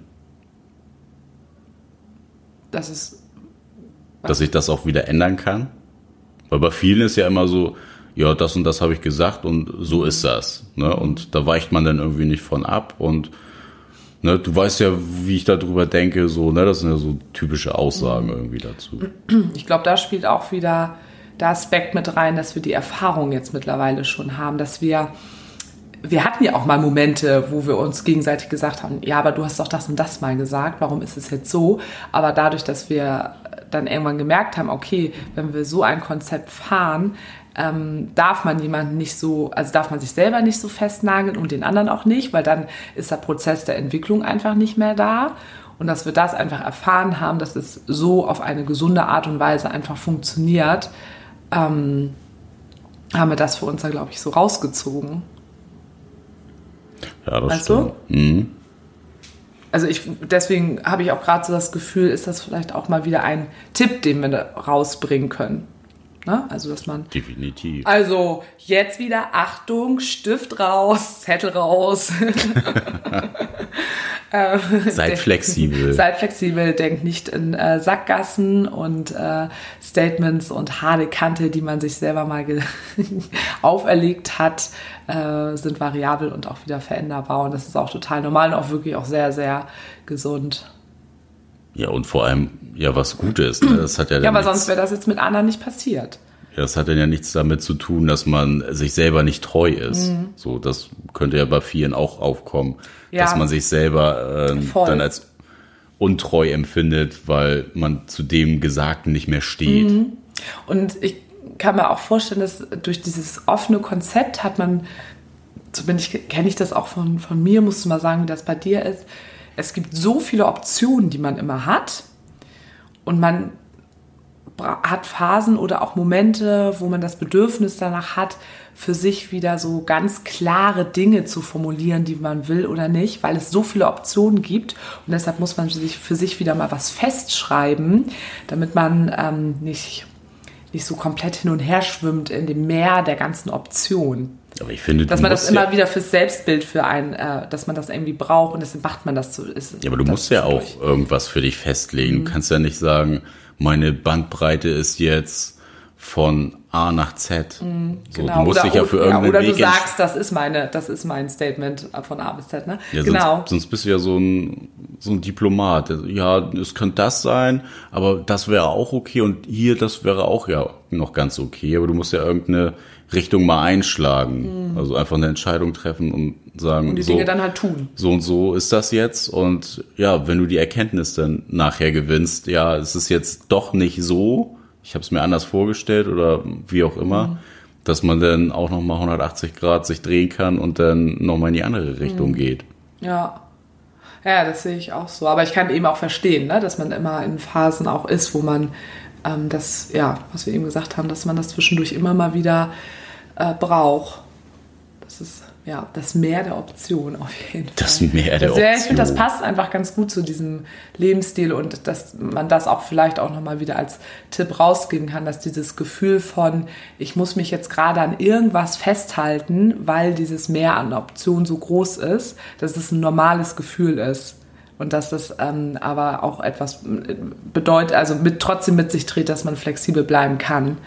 Speaker 2: Das ist
Speaker 1: dass ich das auch wieder ändern kann. Weil bei vielen ist ja immer so, ja, das und das habe ich gesagt und so ist das. Ne? Und da weicht man dann irgendwie nicht von ab. Und ne, du weißt ja, wie ich darüber denke, so, ne, das sind ja so typische Aussagen irgendwie dazu.
Speaker 2: Ich glaube, da spielt auch wieder der Aspekt mit rein, dass wir die Erfahrung jetzt mittlerweile schon haben, dass wir wir hatten ja auch mal Momente, wo wir uns gegenseitig gesagt haben, ja, aber du hast doch das und das mal gesagt, warum ist es jetzt so? Aber dadurch, dass wir dann irgendwann gemerkt haben, okay, wenn wir so ein Konzept fahren, ähm, darf man jemanden nicht so, also darf man sich selber nicht so festnageln und den anderen auch nicht, weil dann ist der Prozess der Entwicklung einfach nicht mehr da. Und dass wir das einfach erfahren haben, dass es so auf eine gesunde Art und Weise einfach funktioniert, ähm, haben wir das für uns da, glaube ich, so rausgezogen.
Speaker 1: Ja, das weißt stimmt. Du? Mhm
Speaker 2: also ich, deswegen habe ich auch gerade so das Gefühl, ist das vielleicht auch mal wieder ein Tipp, den wir rausbringen können. Ne? Also, dass man.
Speaker 1: Definitiv.
Speaker 2: Also, jetzt wieder Achtung, Stift raus, Zettel raus.
Speaker 1: Ähm, seid flexibel.
Speaker 2: Seid flexibel, denkt nicht in äh, Sackgassen und äh, Statements und harte Kante, die man sich selber mal auferlegt hat, äh, sind variabel und auch wieder veränderbar. Und das ist auch total normal und auch wirklich auch sehr, sehr gesund.
Speaker 1: Ja, und vor allem ja was Gutes. Ne? Das hat ja,
Speaker 2: ja aber sonst wäre das jetzt mit anderen nicht passiert.
Speaker 1: Ja, das hat dann ja nichts damit zu tun, dass man sich selber nicht treu ist. Mhm. So, das könnte ja bei vielen auch aufkommen, ja. dass man sich selber äh, dann als untreu empfindet, weil man zu dem Gesagten nicht mehr steht. Mhm.
Speaker 2: Und ich kann mir auch vorstellen, dass durch dieses offene Konzept hat man, zumindest kenne ich das auch von, von mir, musst du mal sagen, wie das bei dir ist. Es gibt so viele Optionen, die man immer hat. Und man hat Phasen oder auch Momente, wo man das Bedürfnis danach hat, für sich wieder so ganz klare Dinge zu formulieren, die man will oder nicht, weil es so viele Optionen gibt. Und deshalb muss man sich für sich wieder mal was festschreiben, damit man ähm, nicht nicht so komplett hin und her schwimmt in dem Meer der ganzen Optionen.
Speaker 1: Aber ich finde,
Speaker 2: Dass man das immer
Speaker 1: ja,
Speaker 2: wieder fürs Selbstbild für einen, äh, dass man das irgendwie braucht und deswegen macht man das so. Ist,
Speaker 1: Ja, aber du musst ja auch irgendwas für dich festlegen. Du kannst ja nicht sagen, meine Bandbreite ist jetzt von A nach Z. So,
Speaker 2: Genau.
Speaker 1: Du musst
Speaker 2: oder,
Speaker 1: dich ja für
Speaker 2: ja,
Speaker 1: irgendeinen
Speaker 2: oder
Speaker 1: Weg
Speaker 2: du sagst, das ist meine, das ist mein Statement von A bis Z, ne?
Speaker 1: Ja,
Speaker 2: genau.
Speaker 1: sonst, sonst bist du ja so ein, so ein Diplomat. Ja, es könnte das sein, aber das wäre auch okay und hier, das wäre auch ja noch ganz okay. Aber du musst ja irgendeine Richtung mal einschlagen. Also einfach eine Entscheidung treffen und sagen,
Speaker 2: Mhm. und die
Speaker 1: so,
Speaker 2: Dinge dann halt tun.
Speaker 1: so und so ist das jetzt. Und ja, wenn du die Erkenntnis dann nachher gewinnst, ja, es ist jetzt doch nicht so, ich habe es mir anders vorgestellt oder wie auch immer,
Speaker 2: Mhm.
Speaker 1: dass man dann auch nochmal 180 Grad sich drehen kann und dann nochmal in die andere
Speaker 2: Mhm.
Speaker 1: Richtung geht.
Speaker 2: Ja. Ja, das sehe ich auch so. Aber ich kann eben auch verstehen, ne, dass man immer in Phasen auch ist, wo man ähm, das, ja, was wir eben gesagt haben, dass man das zwischendurch immer mal wieder äh, braucht. Das ist ja das Meer der Option auf jeden Fall.
Speaker 1: Das Meer der
Speaker 2: das, ja, Ich finde, das
Speaker 1: Option.
Speaker 2: passt einfach ganz gut zu diesem Lebensstil und dass man das auch vielleicht auch nochmal wieder als Tipp rausgeben kann, dass dieses Gefühl von, ich muss mich jetzt gerade an irgendwas festhalten, weil dieses Meer an Optionen so groß ist, dass es ein normales Gefühl ist. Und dass das ähm, aber auch etwas äh, bedeutet, also mit, trotzdem mit sich dreht, dass man flexibel bleiben kann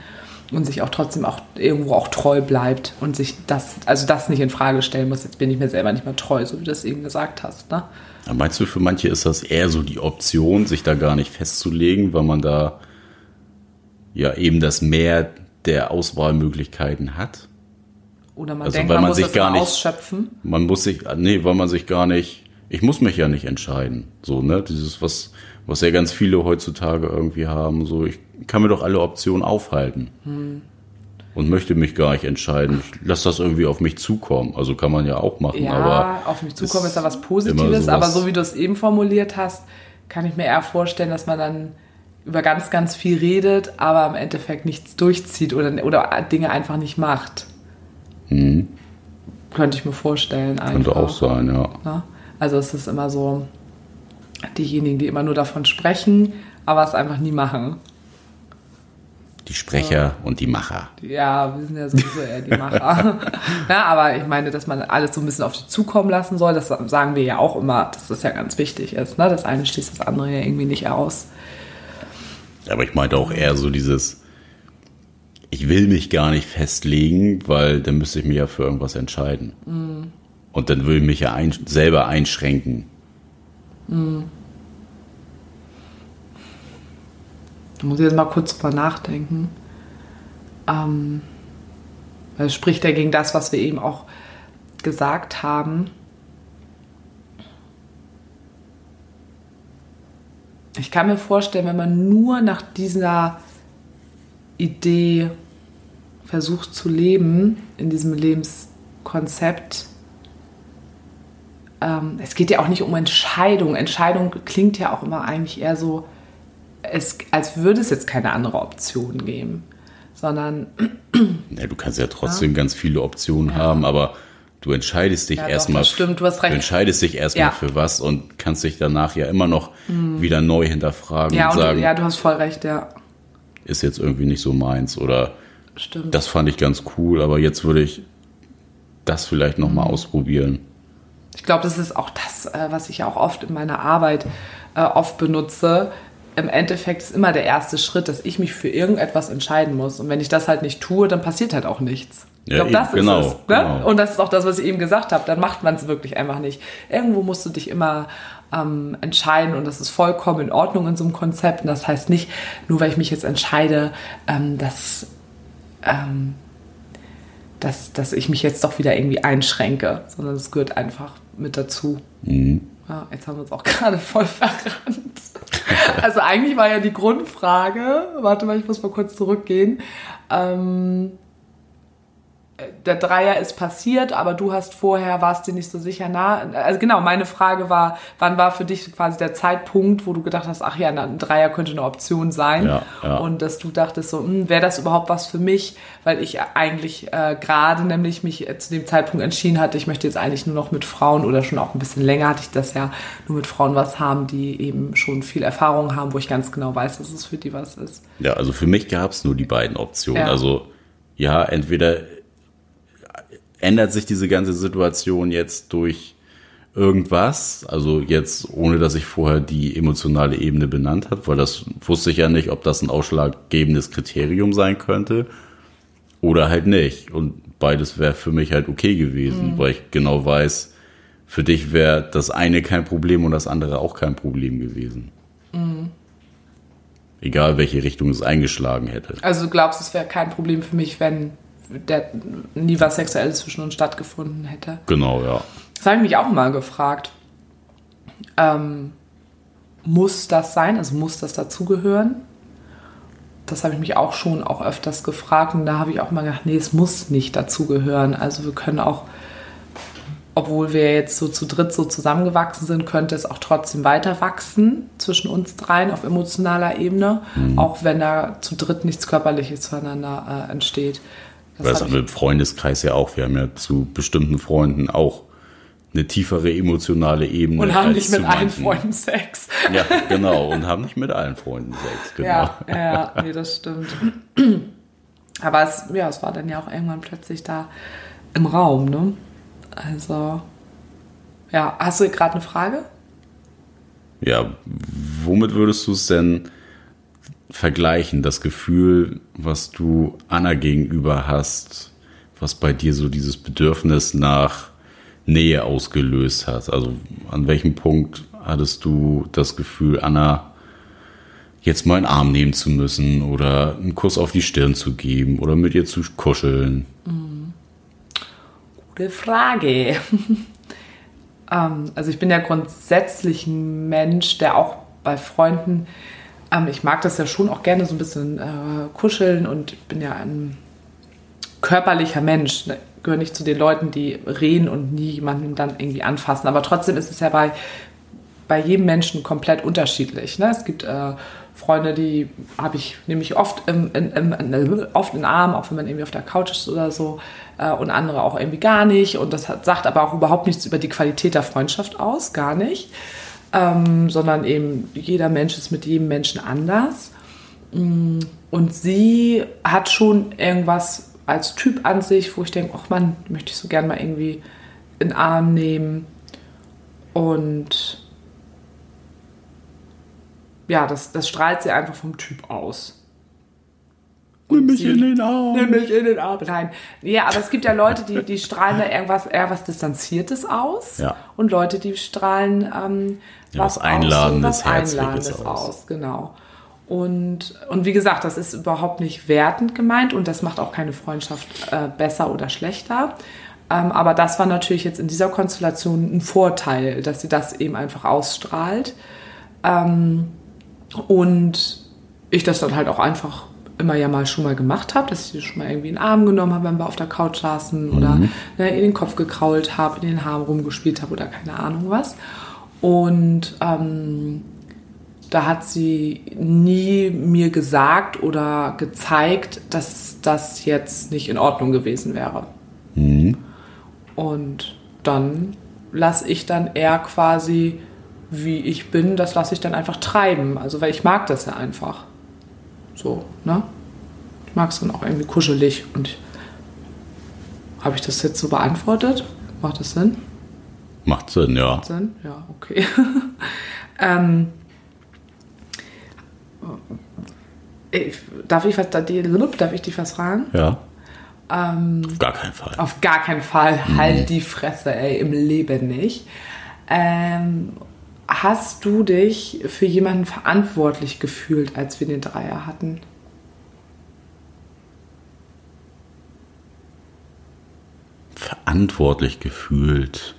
Speaker 2: und sich auch trotzdem auch irgendwo auch treu bleibt und sich das, also das nicht in Frage stellen muss, jetzt bin ich mir selber nicht mehr treu, so wie du das eben gesagt hast. Ne?
Speaker 1: Aber Meinst du, für manche ist das eher so die Option, sich da gar nicht festzulegen, weil man da ja eben das Meer der Auswahlmöglichkeiten hat?
Speaker 2: Oder man
Speaker 1: Also,
Speaker 2: denkt,
Speaker 1: weil
Speaker 2: man,
Speaker 1: man
Speaker 2: muss
Speaker 1: sich gar nicht-
Speaker 2: ausschöpfen.
Speaker 1: Man muss sich, nee, weil man sich gar nicht, ich muss mich ja nicht entscheiden. So, ne? Dieses, was, was ja ganz viele heutzutage irgendwie haben, so, ich kann mir doch alle Optionen aufhalten.
Speaker 2: Hm.
Speaker 1: Und möchte mich gar nicht entscheiden. Lass das irgendwie auf mich zukommen. Also kann man ja auch machen,
Speaker 2: Ja,
Speaker 1: aber.
Speaker 2: auf mich zukommen
Speaker 1: ist
Speaker 2: da was Positives, aber so wie du es eben formuliert hast, kann ich mir eher vorstellen, dass man dann über ganz, ganz viel redet, aber im Endeffekt nichts durchzieht oder, oder Dinge einfach nicht macht. Könnte ich mir vorstellen. Einfach.
Speaker 1: Könnte auch sein, ja.
Speaker 2: Ne? Also es ist immer so, diejenigen, die immer nur davon sprechen, aber es einfach nie machen.
Speaker 1: Die Sprecher und die Macher.
Speaker 2: Ja, wir sind ja sowieso eher die Macher. ja, aber ich meine, dass man alles so ein bisschen auf dich zukommen lassen soll, das sagen wir ja auch immer, dass das ja ganz wichtig ist. Ne? Das eine schließt das andere ja irgendwie nicht aus.
Speaker 1: Aber ich meinte auch eher so dieses, ich will mich gar nicht festlegen, weil dann müsste ich mich ja für irgendwas entscheiden. Und dann würde ich mich ja ein, selber einschränken.
Speaker 2: Da muss ich jetzt mal kurz drüber nachdenken. Ähm, es spricht ja gegen das, was wir eben auch gesagt haben. Ich kann mir vorstellen, wenn man nur nach dieser Idee versucht zu leben, in diesem Lebenskonzept, ähm, es geht ja auch nicht um Entscheidung. Entscheidung klingt ja auch immer eigentlich eher so, es, als würde es jetzt keine andere Option geben, sondern
Speaker 1: Ja, du kannst ja trotzdem ganz viele Optionen haben, aber du entscheidest dich
Speaker 2: Ja,
Speaker 1: erstmal.
Speaker 2: stimmt, du hast recht.
Speaker 1: Du entscheidest dich erstmal
Speaker 2: Ja.
Speaker 1: für was und kannst dich danach ja immer noch wieder neu hinterfragen
Speaker 2: ja,
Speaker 1: und
Speaker 2: und,
Speaker 1: sagen,
Speaker 2: ja, du hast voll recht, ja,
Speaker 1: ist jetzt irgendwie nicht so meins oder
Speaker 2: stimmt.
Speaker 1: das fand ich ganz cool, aber jetzt würde ich das vielleicht noch
Speaker 2: Mhm.
Speaker 1: mal ausprobieren.
Speaker 2: Ich glaube, das ist auch das, äh, was ich auch oft in meiner Arbeit äh, oft benutze. Im Endeffekt ist immer der erste Schritt, dass ich mich für irgendetwas entscheiden muss. Und wenn ich das halt nicht tue, dann passiert halt auch nichts. Ich glaube, das
Speaker 1: genau,
Speaker 2: ist es. Ne?
Speaker 1: genau.
Speaker 2: Und das ist auch das, was ich eben gesagt habe. Dann macht man es wirklich einfach nicht. Irgendwo musst du dich immer ähm, entscheiden und das ist vollkommen in Ordnung in so einem Konzept. Und das heißt nicht, nur weil ich mich jetzt entscheide, ähm, dass ähm, dass, dass ich mich jetzt doch wieder irgendwie einschränke, sondern es gehört einfach mit dazu. Ja, jetzt haben wir uns auch gerade voll verrannt. Also eigentlich war ja die Grundfrage, warte mal, ich muss mal kurz zurückgehen. Ähm, der Dreier ist passiert, aber du hast vorher, warst dir nicht so sicher nah. Also genau, meine Frage war, wann war für dich quasi der Zeitpunkt, wo du gedacht hast, ach ja, ein Dreier könnte eine Option sein.
Speaker 1: Ja, ja.
Speaker 2: Und dass du dachtest so, hm, wäre das überhaupt was für mich? Weil ich eigentlich äh, gerade nämlich mich äh, zu dem Zeitpunkt entschieden hatte, ich möchte jetzt eigentlich nur noch mit Frauen oder schon auch ein bisschen länger hatte ich das ja, nur mit Frauen was haben, die eben schon viel Erfahrung haben, wo ich ganz genau weiß, dass es für die was ist.
Speaker 1: Ja, also für mich gab es nur die beiden Optionen.
Speaker 2: Ja.
Speaker 1: Also ja, entweder ändert sich diese ganze Situation jetzt durch irgendwas, also jetzt ohne dass ich vorher die emotionale Ebene benannt habe, weil das wusste ich ja nicht, ob das ein ausschlaggebendes Kriterium sein könnte oder halt nicht. Und beides wäre für mich halt okay gewesen, weil ich genau weiß, für dich wäre das eine kein Problem und das andere auch kein Problem gewesen. Egal welche Richtung es eingeschlagen hätte.
Speaker 2: Also du glaubst, es wäre kein Problem für mich, wenn der, nie was Sexuelles zwischen uns stattgefunden hätte?
Speaker 1: Genau, ja.
Speaker 2: Das habe ich mich auch mal gefragt. Ähm, muss das sein? Also muss das dazugehören? Das habe ich mich auch schon auch öfters gefragt und da habe ich auch mal gedacht, nee, es muss nicht dazugehören. Also wir können auch, obwohl wir jetzt so zu dritt so zusammengewachsen sind, könnte es auch trotzdem weiter wachsen zwischen uns dreien auf emotionaler Ebene, auch wenn da zu dritt nichts Körperliches zueinander äh, entsteht. Das
Speaker 1: Das
Speaker 2: habe
Speaker 1: haben wir im Freundeskreis ja auch. Wir haben ja zu bestimmten Freunden auch eine tiefere emotionale Ebene.
Speaker 2: und haben nicht mit allen. Freunden Sex.
Speaker 1: Ja, genau. Und haben nicht mit allen Freunden Sex, genau.
Speaker 2: Ja, ja, nee, das stimmt. Aber es, ja, es war dann ja auch irgendwann plötzlich da im Raum, ne? Also, ja, hast du gerade eine Frage?
Speaker 1: Ja, womit würdest du es denn vergleichen? Das Gefühl, was du Anna gegenüber hast, was bei dir so dieses Bedürfnis nach Nähe ausgelöst hat. Also an welchem Punkt hattest du das Gefühl, Anna jetzt mal einen Arm nehmen zu müssen oder einen Kuss auf die Stirn zu geben oder mit ihr zu kuscheln?
Speaker 2: Gute Frage. ähm, also ich bin ja grundsätzlich ein Mensch, der auch bei Freunden, ähm, ich mag das ja schon auch gerne so ein bisschen äh, kuscheln und bin ja ein körperlicher Mensch. Ne? Gehöre nicht zu den Leuten, die reden und nie jemanden dann irgendwie anfassen. Aber trotzdem ist es ja bei, bei jedem Menschen komplett unterschiedlich. Ne? Es gibt äh, Freunde, die habe ich nämlich oft im, in, im, oft in Arm, auch wenn man irgendwie auf der Couch ist oder so, äh, und andere auch irgendwie gar nicht. Und das hat, sagt aber auch überhaupt nichts über die Qualität der Freundschaft aus, gar nicht. Ähm, sondern eben jeder Mensch ist mit jedem Menschen anders. Mm, Und sie hat schon irgendwas als Typ an sich, wo ich denke, ach die möchte ich so gern mal irgendwie in den Arm nehmen. Und ja, das, das strahlt sie einfach vom Typ aus.
Speaker 1: Nimm mich in den Arm.
Speaker 2: Nimm mich in den Arm rein. Ja, aber es gibt ja Leute, die, die strahlen da irgendwas, eher was Distanziertes aus.
Speaker 1: Ja.
Speaker 2: Und Leute, die strahlen ähm,
Speaker 1: Ja, was Einladendes,
Speaker 2: aus, was Einladendes
Speaker 1: aus.
Speaker 2: aus. Genau. Und, und wie gesagt, das ist überhaupt nicht wertend gemeint und das macht auch keine Freundschaft äh, besser oder schlechter. Ähm, aber das war natürlich jetzt in dieser Konstellation ein Vorteil, dass sie das eben einfach ausstrahlt. Ähm, und ich das dann halt auch einfach immer ja mal schon mal gemacht habe, dass ich sie schon mal irgendwie in den Arm genommen habe, wenn wir auf der Couch saßen oder ne, in den Kopf gekrault habe, in den Haaren rumgespielt habe oder keine Ahnung was. Und ähm, da hat sie nie mir gesagt oder gezeigt, dass das jetzt nicht in Ordnung gewesen wäre. Und dann lasse ich dann eher quasi, wie ich bin, das lasse ich dann einfach treiben. Also, weil ich mag das ja einfach. So, ne? Ich mag es dann auch irgendwie kuschelig. Und habe ich das jetzt so beantwortet? Macht das Sinn?
Speaker 1: Macht Sinn, ja.
Speaker 2: Sinn? Ja, okay. ähm, ich, darf, ich was, darf ich dich was fragen?
Speaker 1: Ja.
Speaker 2: Ähm,
Speaker 1: Auf gar keinen Fall.
Speaker 2: Auf gar keinen Fall. Halt die Fresse, ey, im Leben nicht. Ähm, hast du dich für jemanden verantwortlich gefühlt, als wir den Dreier hatten?
Speaker 1: Verantwortlich gefühlt.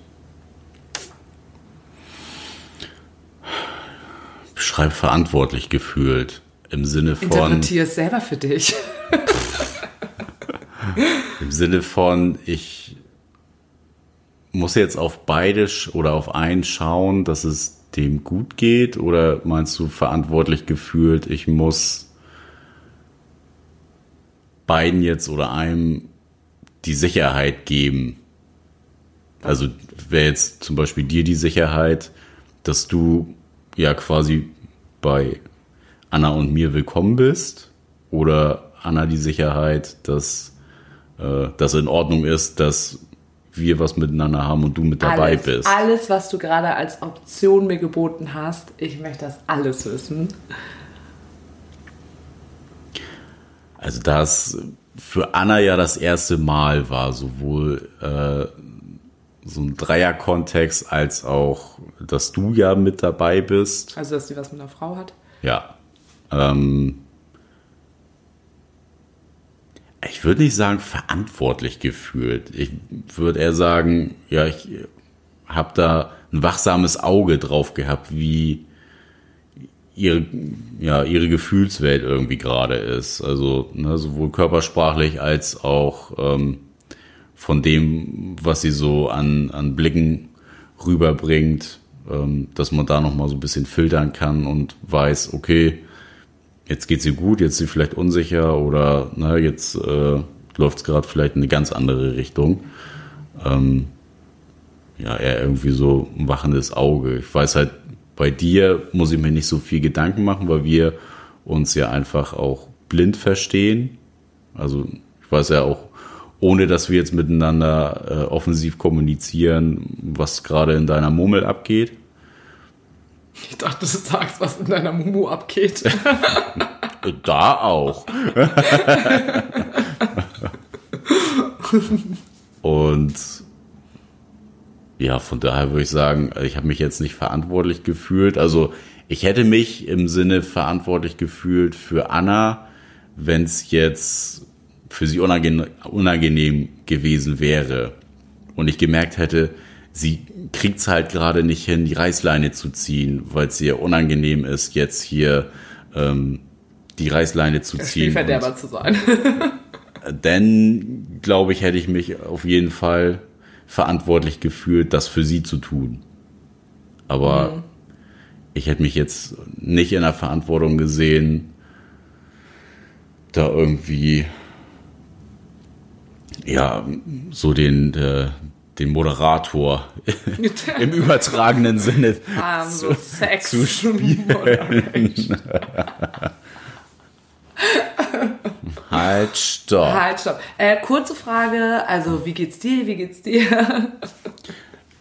Speaker 1: Beschreib verantwortlich gefühlt. Im Sinne von.
Speaker 2: Interpretier es selber für dich.
Speaker 1: Im Sinne von, ich muss jetzt auf beide oder auf einen schauen, dass es dem gut geht? Oder meinst du verantwortlich gefühlt, ich muss beiden jetzt oder einem die Sicherheit geben? Also wäre jetzt zum Beispiel dir die Sicherheit, dass du ja quasi bei Anna und mir willkommen bist? Oder Anna die Sicherheit, dass äh, das in Ordnung ist, dass wir was miteinander haben und du mit dabei
Speaker 2: alles,
Speaker 1: bist?
Speaker 2: Alles, was du gerade als Option mir geboten hast, ich möchte das alles wissen.
Speaker 1: Also das für Anna ja das erste Mal war, sowohl äh, so ein Dreier-Kontext als auch, dass du ja mit dabei bist.
Speaker 2: Also, dass sie was mit einer Frau hat?
Speaker 1: Ja. Ähm, ich würde nicht sagen verantwortlich gefühlt. Ich würde eher sagen, ja, ich habe da ein wachsames Auge drauf gehabt, wie ihre, ja, ihre Gefühlswelt irgendwie gerade ist. Also ne, sowohl körpersprachlich als auch ähm, von dem, was sie so an, an Blicken rüberbringt, ähm, dass man da nochmal so ein bisschen filtern kann und weiß, okay, jetzt geht's ihr gut, jetzt ist sie vielleicht unsicher oder na, jetzt äh, läuft es gerade vielleicht in eine ganz andere Richtung. Ähm, ja, eher irgendwie so ein wachendes Auge. Ich weiß halt, bei dir muss ich mir nicht so viel Gedanken machen, weil wir uns ja einfach auch blind verstehen. Also ich weiß ja auch, ohne dass wir jetzt miteinander äh, offensiv kommunizieren, was gerade in deiner Mummel abgeht.
Speaker 2: Ich dachte, du sagst, was in deiner Mumu abgeht.
Speaker 1: da auch. Und ja, von daher würde ich sagen, ich habe mich jetzt nicht verantwortlich gefühlt. Also ich hätte mich im Sinne verantwortlich gefühlt für Anna, wenn es jetzt für sie unangenehm, unangenehm gewesen wäre und ich gemerkt hätte, sie kriegt es halt gerade nicht hin, die Reißleine zu ziehen, weil es ihr unangenehm ist, jetzt hier ähm, die Reißleine zu ziehen.
Speaker 2: Spielverderber zu sein.
Speaker 1: Denn, glaube ich, hätte ich mich auf jeden Fall verantwortlich gefühlt, das für sie zu tun. Aber mhm. ich hätte mich jetzt nicht in der Verantwortung gesehen, da irgendwie ja so den äh, den Moderator im übertragenen Sinne
Speaker 2: um, zu, Sex
Speaker 1: zu spielen. halt, stopp.
Speaker 2: Halt, stopp. Äh, kurze Frage, also wie geht's dir, wie geht's dir?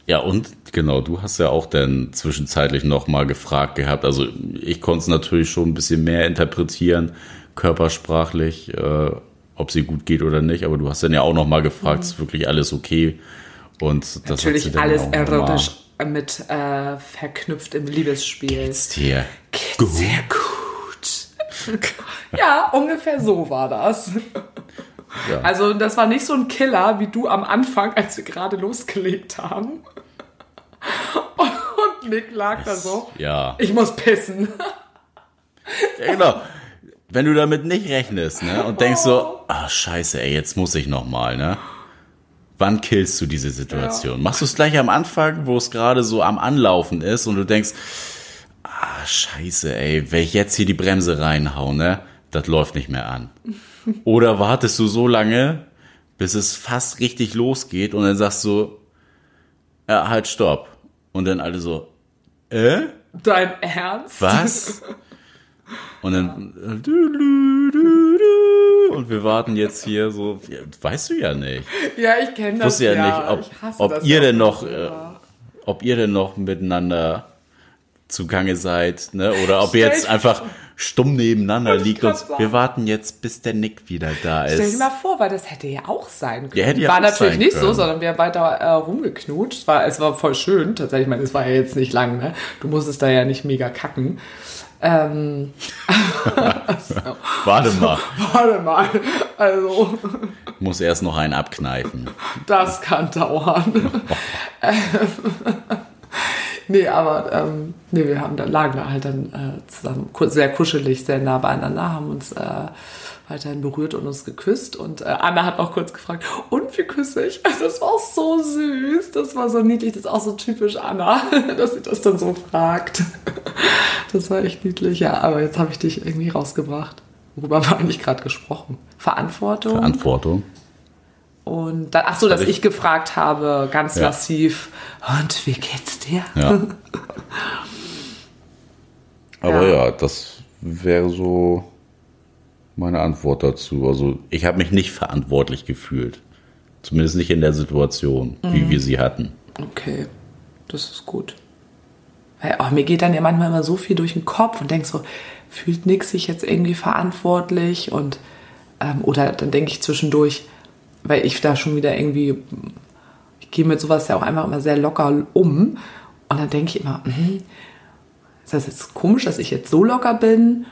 Speaker 1: ja, und genau, du hast ja auch dann zwischenzeitlich nochmal gefragt gehabt. Also ich konnte es natürlich schon ein bisschen mehr interpretieren, körpersprachlich, äh, ob sie gut geht oder nicht. Aber du hast dann ja auch nochmal gefragt, mhm. ist wirklich alles okay? Und das
Speaker 2: Natürlich alles erotisch mit äh, verknüpft im Liebesspiel.
Speaker 1: Geht's dir
Speaker 2: Geht's gut? Sehr gut. ja, ungefähr so war das. Ja. Also das war nicht so ein Killer wie du am Anfang, als wir gerade losgelegt haben. Und Nick lag da so.
Speaker 1: Ja.
Speaker 2: Ich muss pissen.
Speaker 1: Ja, genau. Wenn du damit nicht rechnest, ne? Und denkst so, ah, oh, scheiße, ey, jetzt muss ich noch mal, ne? Wann killst du diese Situation? Ja. Machst du es gleich am Anfang, wo es gerade so am Anlaufen ist und du denkst, ah, scheiße, ey, wenn ich jetzt hier die Bremse reinhau, ne, das läuft nicht mehr an. Oder wartest du so lange, bis es fast richtig losgeht und dann sagst du, ja, halt, stopp. Und dann alle so, äh?
Speaker 2: Dein Ernst?
Speaker 1: Was? Und dann, und wir warten jetzt hier so, ja, weißt du ja nicht.
Speaker 2: Ja, ich kenne das
Speaker 1: ja, ja nicht, ob, ob ihr denn noch, äh, ob ihr denn noch miteinander zugange seid, ne? Oder ob Stell ihr jetzt einfach stumm nebeneinander liegt und sagen. wir warten jetzt, bis der Nick wieder da ist.
Speaker 2: Stell dir mal vor, weil das hätte ja auch sein können.
Speaker 1: Ja, hätte ja
Speaker 2: war
Speaker 1: auch
Speaker 2: natürlich nicht
Speaker 1: können.
Speaker 2: so, sondern wir haben weiter äh, rumgeknutscht. Es war, es war voll schön. Tatsächlich, ich meine, es war ja jetzt nicht lang, ne? Du musstest da ja nicht mega kacken. Ähm,
Speaker 1: so. Warte mal.
Speaker 2: Warte mal. Also.
Speaker 1: Muss erst noch einen abkneifen.
Speaker 2: Das kann dauern. nee, aber ähm, nee, wir haben da lagen da halt dann äh, zusammen sehr kuschelig, sehr nah beieinander, haben uns äh, weiterhin berührt und uns geküsst. Und äh, Anna hat auch kurz gefragt, und wie küsse ich? Das war auch so süß, das war so niedlich, das ist auch so typisch Anna, dass sie das dann so fragt. Das war echt niedlich, ja, aber jetzt habe ich dich irgendwie rausgebracht. Worüber war eigentlich gerade gesprochen? Verantwortung.
Speaker 1: Verantwortung.
Speaker 2: Und dann, ach so, dass ich, ich, gefragt habe, ganz ja. massiv, und wie geht's dir?
Speaker 1: Ja. Aber ja. ja, das wäre so meine Antwort dazu. Also ich habe mich nicht verantwortlich gefühlt. Zumindest nicht in der Situation, mhm. wie wir sie hatten.
Speaker 2: Okay, das ist gut. Weil, oh, mir geht dann ja manchmal immer so viel durch den Kopf und denke so, fühlt Nick sich jetzt irgendwie verantwortlich? Und ähm, oder dann denke ich zwischendurch, weil ich da schon wieder irgendwie, ich gehe mit sowas ja auch einfach immer sehr locker um. Und dann denke ich immer, mh, ist das jetzt komisch, dass ich jetzt so locker bin?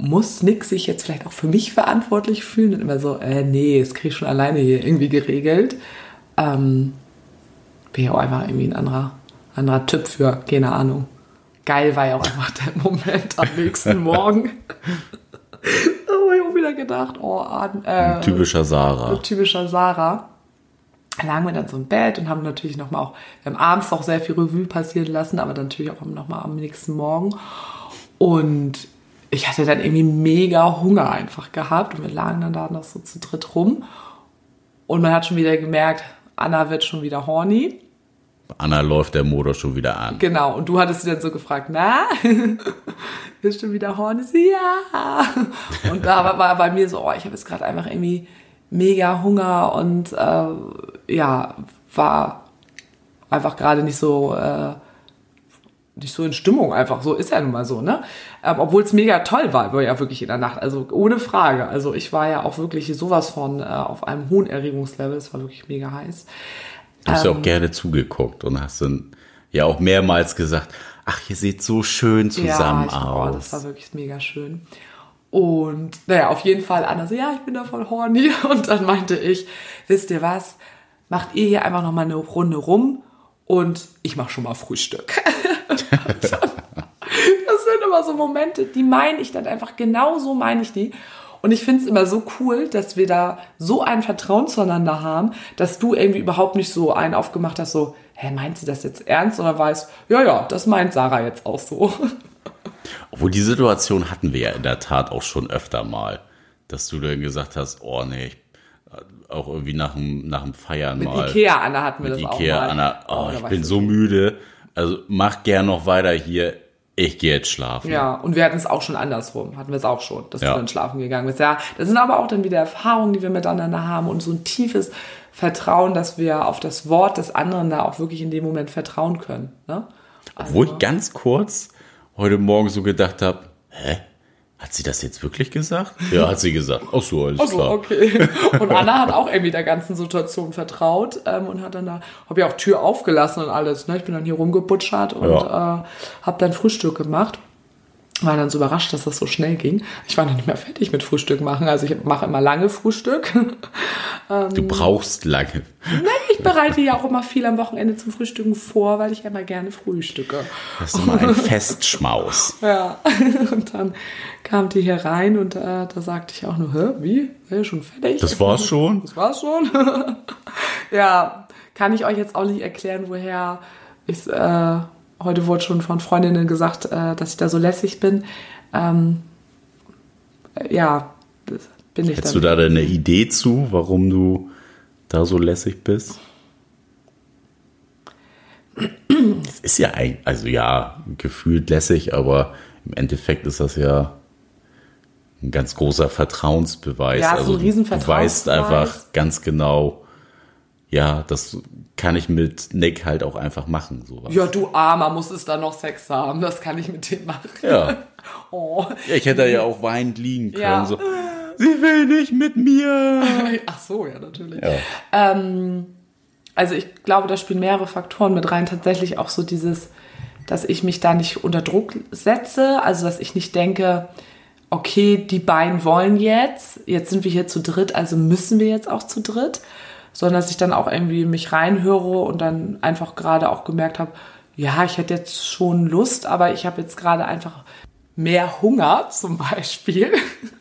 Speaker 2: Muss Nick sich jetzt vielleicht auch für mich verantwortlich fühlen? Und immer so, äh, nee, das kriege ich schon alleine hier irgendwie geregelt. Ähm, bin ja auch einfach irgendwie ein anderer, anderer Typ für, keine Ahnung. Geil war ja auch einfach der Moment am nächsten Morgen habe ich auch wieder gedacht, oh,
Speaker 1: äh, typischer Sarah.
Speaker 2: Typischer Sarah. Lagen wir dann so im Bett und haben natürlich nochmal auch, wir haben abends auch sehr viel Revue passieren lassen, aber natürlich auch nochmal am nächsten Morgen. Und ich hatte dann irgendwie mega Hunger einfach gehabt und wir lagen dann da noch so zu dritt rum. Und man hat schon wieder gemerkt, Anna wird schon wieder horny.
Speaker 1: Anna läuft der Motor schon wieder an.
Speaker 2: Genau, und du hattest sie dann so gefragt, na, bist du wieder horny? Ja. Und da war, war bei mir so, oh, ich habe jetzt gerade einfach irgendwie mega Hunger und äh, ja, war einfach gerade nicht so äh, nicht so in Stimmung einfach. So ist ja nun mal so, ne? Ähm, Obwohl es mega toll war, war ja wirklich in der Nacht. Also ohne Frage. Also ich war ja auch wirklich sowas von äh, auf einem hohen Erregungslevel. Es war wirklich mega heiß.
Speaker 1: Du hast ähm, ja auch ähm, gerne zugeguckt und hast dann ja auch mehrmals gesagt, ach, ihr seht so schön zusammen ja, ich, aus.
Speaker 2: Oh, das war wirklich mega schön. Und naja, auf jeden Fall Anna so, ja, ich bin da voll horny. Und dann meinte ich, wisst ihr was, macht ihr hier einfach nochmal eine Runde rum und ich mache schon mal Frühstück. das sind immer so Momente, die meine ich dann einfach, genau so meine ich die. Und ich finde es immer so cool, dass wir da so ein Vertrauen zueinander haben, dass du irgendwie überhaupt nicht so einen aufgemacht hast, so, hä, meint sie das jetzt ernst? Sondern weißt, ja, ja, das meint Sarah jetzt auch so.
Speaker 1: Obwohl die Situation hatten wir ja in der Tat auch schon öfter mal, dass du dann gesagt hast, oh nee, ich, auch irgendwie nach dem, nach dem Feiern
Speaker 2: mit
Speaker 1: mal.
Speaker 2: Mit Ikea, Anna hatten wir
Speaker 1: mit
Speaker 2: das
Speaker 1: Ikea,
Speaker 2: auch mal.
Speaker 1: Anna, oh, ich bin so müde. Also mach gern noch weiter hier ich gehe jetzt schlafen.
Speaker 2: Ja, und wir hatten es auch schon andersrum, hatten wir es auch schon, dass ja. du dann schlafen gegangen bist. Ja, das sind aber auch dann wieder Erfahrungen, die wir miteinander haben und so ein tiefes Vertrauen, dass wir auf das Wort des anderen da auch wirklich in dem Moment vertrauen können. Ne?
Speaker 1: Also, Obwohl ich ganz kurz heute Morgen so gedacht habe, hä? Hat sie das jetzt wirklich gesagt? Ja, hat sie gesagt. Ach so, alles Ach so, klar.
Speaker 2: okay. Und Anna hat auch irgendwie der ganzen Situation vertraut ähm, und hat dann da, habe ja auch Tür aufgelassen und alles. Ne? Ich bin dann hier rumgebutschert und ja. äh, habe dann Frühstück gemacht war dann so überrascht, dass das so schnell ging. Ich war noch nicht mehr fertig mit Frühstück machen. Also ich mache immer lange Frühstück.
Speaker 1: Ähm, du brauchst lange.
Speaker 2: Nein, ich bereite ja auch immer viel am Wochenende zum Frühstücken vor, weil ich immer gerne frühstücke.
Speaker 1: Das ist immer ein Festschmaus.
Speaker 2: ja, und dann kam die hier rein und äh, da sagte ich auch nur, hä, wie? Ja, schon fertig?
Speaker 1: Das war's schon?
Speaker 2: Das war's schon? ja, kann ich euch jetzt auch nicht erklären, woher ich äh, heute wurde schon von Freundinnen gesagt, äh, dass ich da so lässig bin. Ähm, ja, bin ich
Speaker 1: Hättest du da eine Idee zu, warum du da so lässig bist? Es ist ja ein, also ja, gefühlt lässig, aber im Endeffekt ist das ja ein ganz großer Vertrauensbeweis.
Speaker 2: Ja,
Speaker 1: also
Speaker 2: so ein Riesenvertrauensbeweis.
Speaker 1: Du weißt einfach ganz genau, ja, das kann ich mit Nick halt auch einfach machen. Sowas.
Speaker 2: Ja, du Armer, musstest da noch Sex haben. Das kann ich mit dem machen.
Speaker 1: Ja. oh. ja ich hätte ja auch weinend liegen können. Ja. So, Sie will nicht mit mir.
Speaker 2: Ach so, ja, natürlich. Ja. Ähm, also ich glaube, da spielen mehrere Faktoren mit rein. Tatsächlich auch so dieses, dass ich mich da nicht unter Druck setze. Also, dass ich nicht denke, okay, die beiden wollen jetzt, jetzt sind wir hier zu dritt, also müssen wir jetzt auch zu dritt sondern dass ich dann auch irgendwie mich reinhöre und dann einfach gerade auch gemerkt habe, ja, ich hätte jetzt schon Lust, aber ich habe jetzt gerade einfach mehr Hunger zum Beispiel.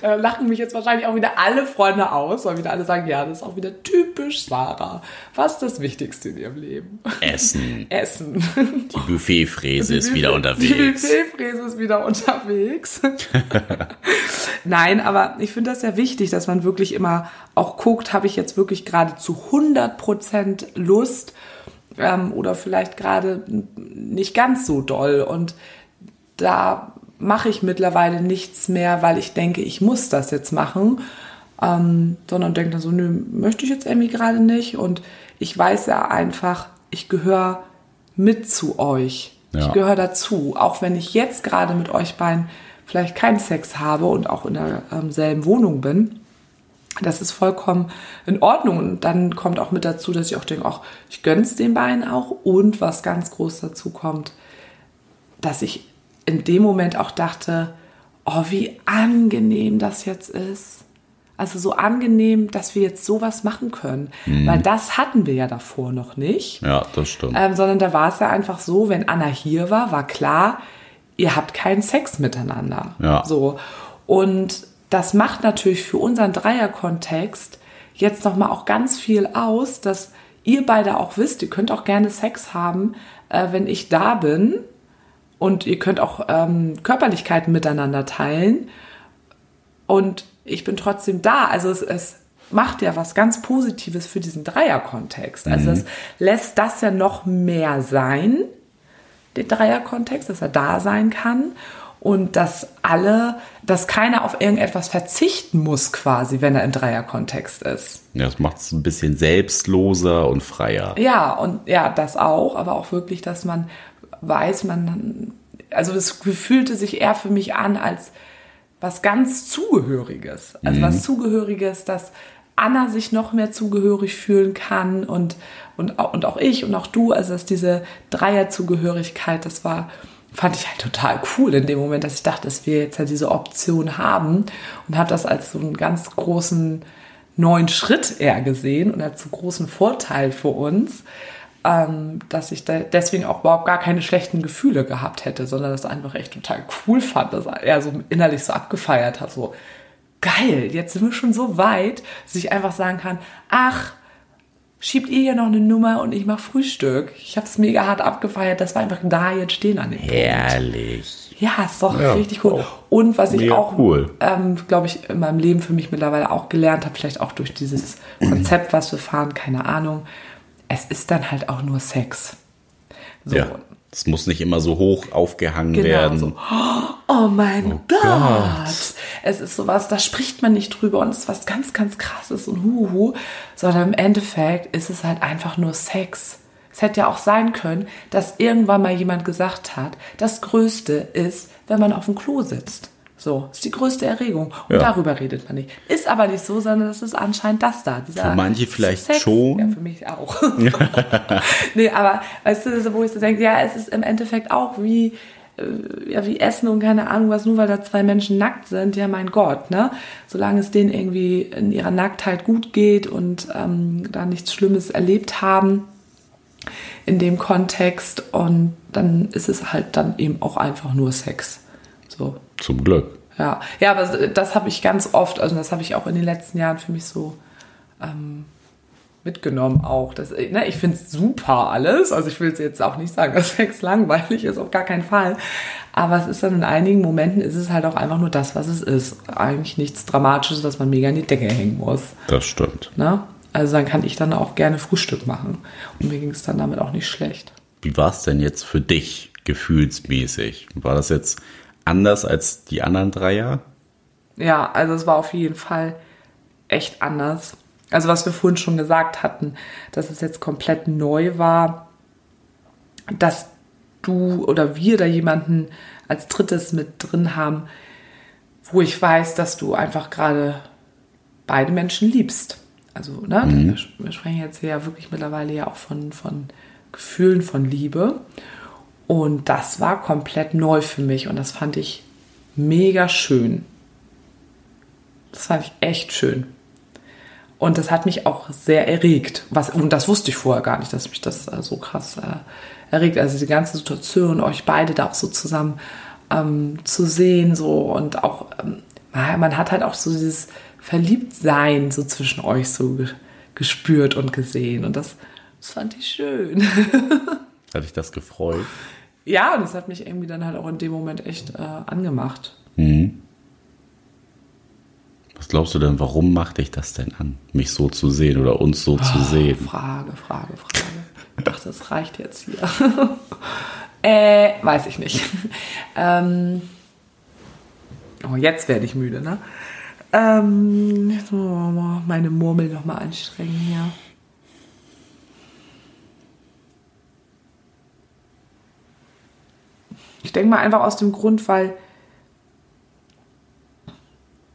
Speaker 2: Da lachen mich jetzt wahrscheinlich auch wieder alle Freunde aus, weil wieder alle sagen, ja, das ist auch wieder typisch Sarah. Was ist das Wichtigste in ihrem Leben?
Speaker 1: Essen.
Speaker 2: Essen.
Speaker 1: Die Buffetfräse ist wieder unterwegs.
Speaker 2: Die Buffetfräse ist wieder unterwegs. Nein, aber ich finde das sehr wichtig, dass man wirklich immer auch guckt, habe ich jetzt wirklich gerade zu 100% Lust ähm, oder vielleicht gerade nicht ganz so doll. Und da mache ich mittlerweile nichts mehr, weil ich denke, ich muss das jetzt machen, ähm, sondern denke dann so, nö, möchte ich jetzt irgendwie gerade nicht. Und ich weiß ja einfach, ich gehöre mit zu euch. Ja. Ich gehöre dazu. Auch wenn ich jetzt gerade mit euch beiden vielleicht keinen Sex habe und auch in derselben ähm, Wohnung bin. Das ist vollkommen in Ordnung. Und dann kommt auch mit dazu, dass ich auch denke, ach, ich gönn's den beiden auch. Und was ganz groß dazu kommt, dass ich in dem Moment auch dachte, oh, wie angenehm das jetzt ist. Also so angenehm, dass wir jetzt sowas machen können. Mhm. Weil das hatten wir ja davor noch nicht.
Speaker 1: Ja, das stimmt.
Speaker 2: Ähm, sondern da war es ja einfach so, wenn Anna hier war, war klar, ihr habt keinen Sex miteinander.
Speaker 1: Ja.
Speaker 2: So. Und das macht natürlich für unseren Dreierkontext jetzt nochmal auch ganz viel aus, dass ihr beide auch wisst, ihr könnt auch gerne Sex haben, äh, wenn ich da bin und ihr könnt auch ähm, Körperlichkeiten miteinander teilen. Und ich bin trotzdem da. Also es, es macht ja was ganz Positives für diesen Dreierkontext. Also mhm. es lässt das ja noch mehr sein, den Dreierkontext, dass er da sein kann und dass alle, dass keiner auf irgendetwas verzichten muss quasi, wenn er im Dreierkontext ist.
Speaker 1: Ja, das macht es ein bisschen selbstloser und freier.
Speaker 2: Ja, und ja, das auch, aber auch wirklich, dass man weiß man, also es fühlte sich eher für mich an als was ganz Zugehöriges. Also mhm. was Zugehöriges, dass Anna sich noch mehr zugehörig fühlen kann und, und, und auch ich und auch du. Also dass diese Dreierzugehörigkeit, das war, fand ich halt total cool in dem Moment, dass ich dachte, dass wir jetzt ja diese Option haben und habe das als so einen ganz großen neuen Schritt eher gesehen und als so großen Vorteil für uns ähm, dass ich da deswegen auch überhaupt gar keine schlechten Gefühle gehabt hätte, sondern das einfach echt total cool fand, dass er so innerlich so abgefeiert hat, so geil, jetzt sind wir schon so weit, dass ich einfach sagen kann, ach, schiebt ihr hier noch eine Nummer und ich mache Frühstück. Ich habe es mega hart abgefeiert, dass wir einfach da jetzt stehen an dem
Speaker 1: Herrlich.
Speaker 2: Punkt. Ja, ist doch ja, richtig cool. Und was ich auch, cool. ähm, glaube ich, in meinem Leben für mich mittlerweile auch gelernt habe, vielleicht auch durch dieses Konzept, was wir fahren, keine Ahnung, es ist dann halt auch nur Sex.
Speaker 1: So. Ja. Es muss nicht immer so hoch aufgehangen genau, werden. So.
Speaker 2: Oh mein oh Gott. Gott. Es ist sowas, da spricht man nicht drüber und es ist was ganz, ganz krasses und huhu, sondern im Endeffekt ist es halt einfach nur Sex. Es hätte ja auch sein können, dass irgendwann mal jemand gesagt hat, das Größte ist, wenn man auf dem Klo sitzt. So, ist die größte Erregung. Und ja. darüber redet man nicht. Ist aber nicht so, sondern das ist anscheinend das da.
Speaker 1: für manche vielleicht Sex. schon.
Speaker 2: Ja, für mich auch. nee, aber weißt du, wo ich so denke, ja, es ist im Endeffekt auch wie, äh, ja, wie Essen und keine Ahnung was, nur weil da zwei Menschen nackt sind, ja mein Gott, ne? Solange es denen irgendwie in ihrer Nacktheit gut geht und ähm, da nichts Schlimmes erlebt haben in dem Kontext und dann ist es halt dann eben auch einfach nur Sex.
Speaker 1: Zum Glück.
Speaker 2: Ja, ja aber das habe ich ganz oft, also das habe ich auch in den letzten Jahren für mich so ähm, mitgenommen auch. Das, ne, ich finde es super alles. Also ich will jetzt auch nicht sagen, dass Sex langweilig ist, auf gar keinen Fall. Aber es ist dann in einigen Momenten ist es halt auch einfach nur das, was es ist. Eigentlich nichts Dramatisches, dass man mega in die Decke hängen muss.
Speaker 1: Das stimmt.
Speaker 2: Ne? Also dann kann ich dann auch gerne Frühstück machen. Und mir ging es dann damit auch nicht schlecht.
Speaker 1: Wie war es denn jetzt für dich gefühlsmäßig? War das jetzt anders als die anderen Dreier?
Speaker 2: Ja, also es war auf jeden Fall echt anders. Also was wir vorhin schon gesagt hatten, dass es jetzt komplett neu war, dass du oder wir da jemanden als drittes mit drin haben, wo ich weiß, dass du einfach gerade beide Menschen liebst. Also, ne, mhm. wir sprechen jetzt ja wirklich mittlerweile ja auch von, von Gefühlen von Liebe. Und das war komplett neu für mich und das fand ich mega schön. Das fand ich echt schön. Und das hat mich auch sehr erregt. Was, und das wusste ich vorher gar nicht, dass mich das äh, so krass äh, erregt. Also die ganze Situation, euch beide da auch so zusammen ähm, zu sehen, so und auch, ähm, man hat halt auch so dieses Verliebtsein so zwischen euch so ge gespürt und gesehen. Und das, das fand ich schön.
Speaker 1: Hat dich das gefreut?
Speaker 2: Ja, und das hat mich irgendwie dann halt auch in dem Moment echt äh, angemacht.
Speaker 1: Mhm. Was glaubst du denn, warum macht dich das denn an, mich so zu sehen oder uns so oh, zu sehen?
Speaker 2: Frage, Frage, Frage. Ich dachte, das reicht jetzt hier. äh, weiß ich nicht. ähm, oh, jetzt werde ich müde, ne? Ähm, so, meine Murmel nochmal anstrengen hier. Ich denke mal einfach aus dem Grund, weil,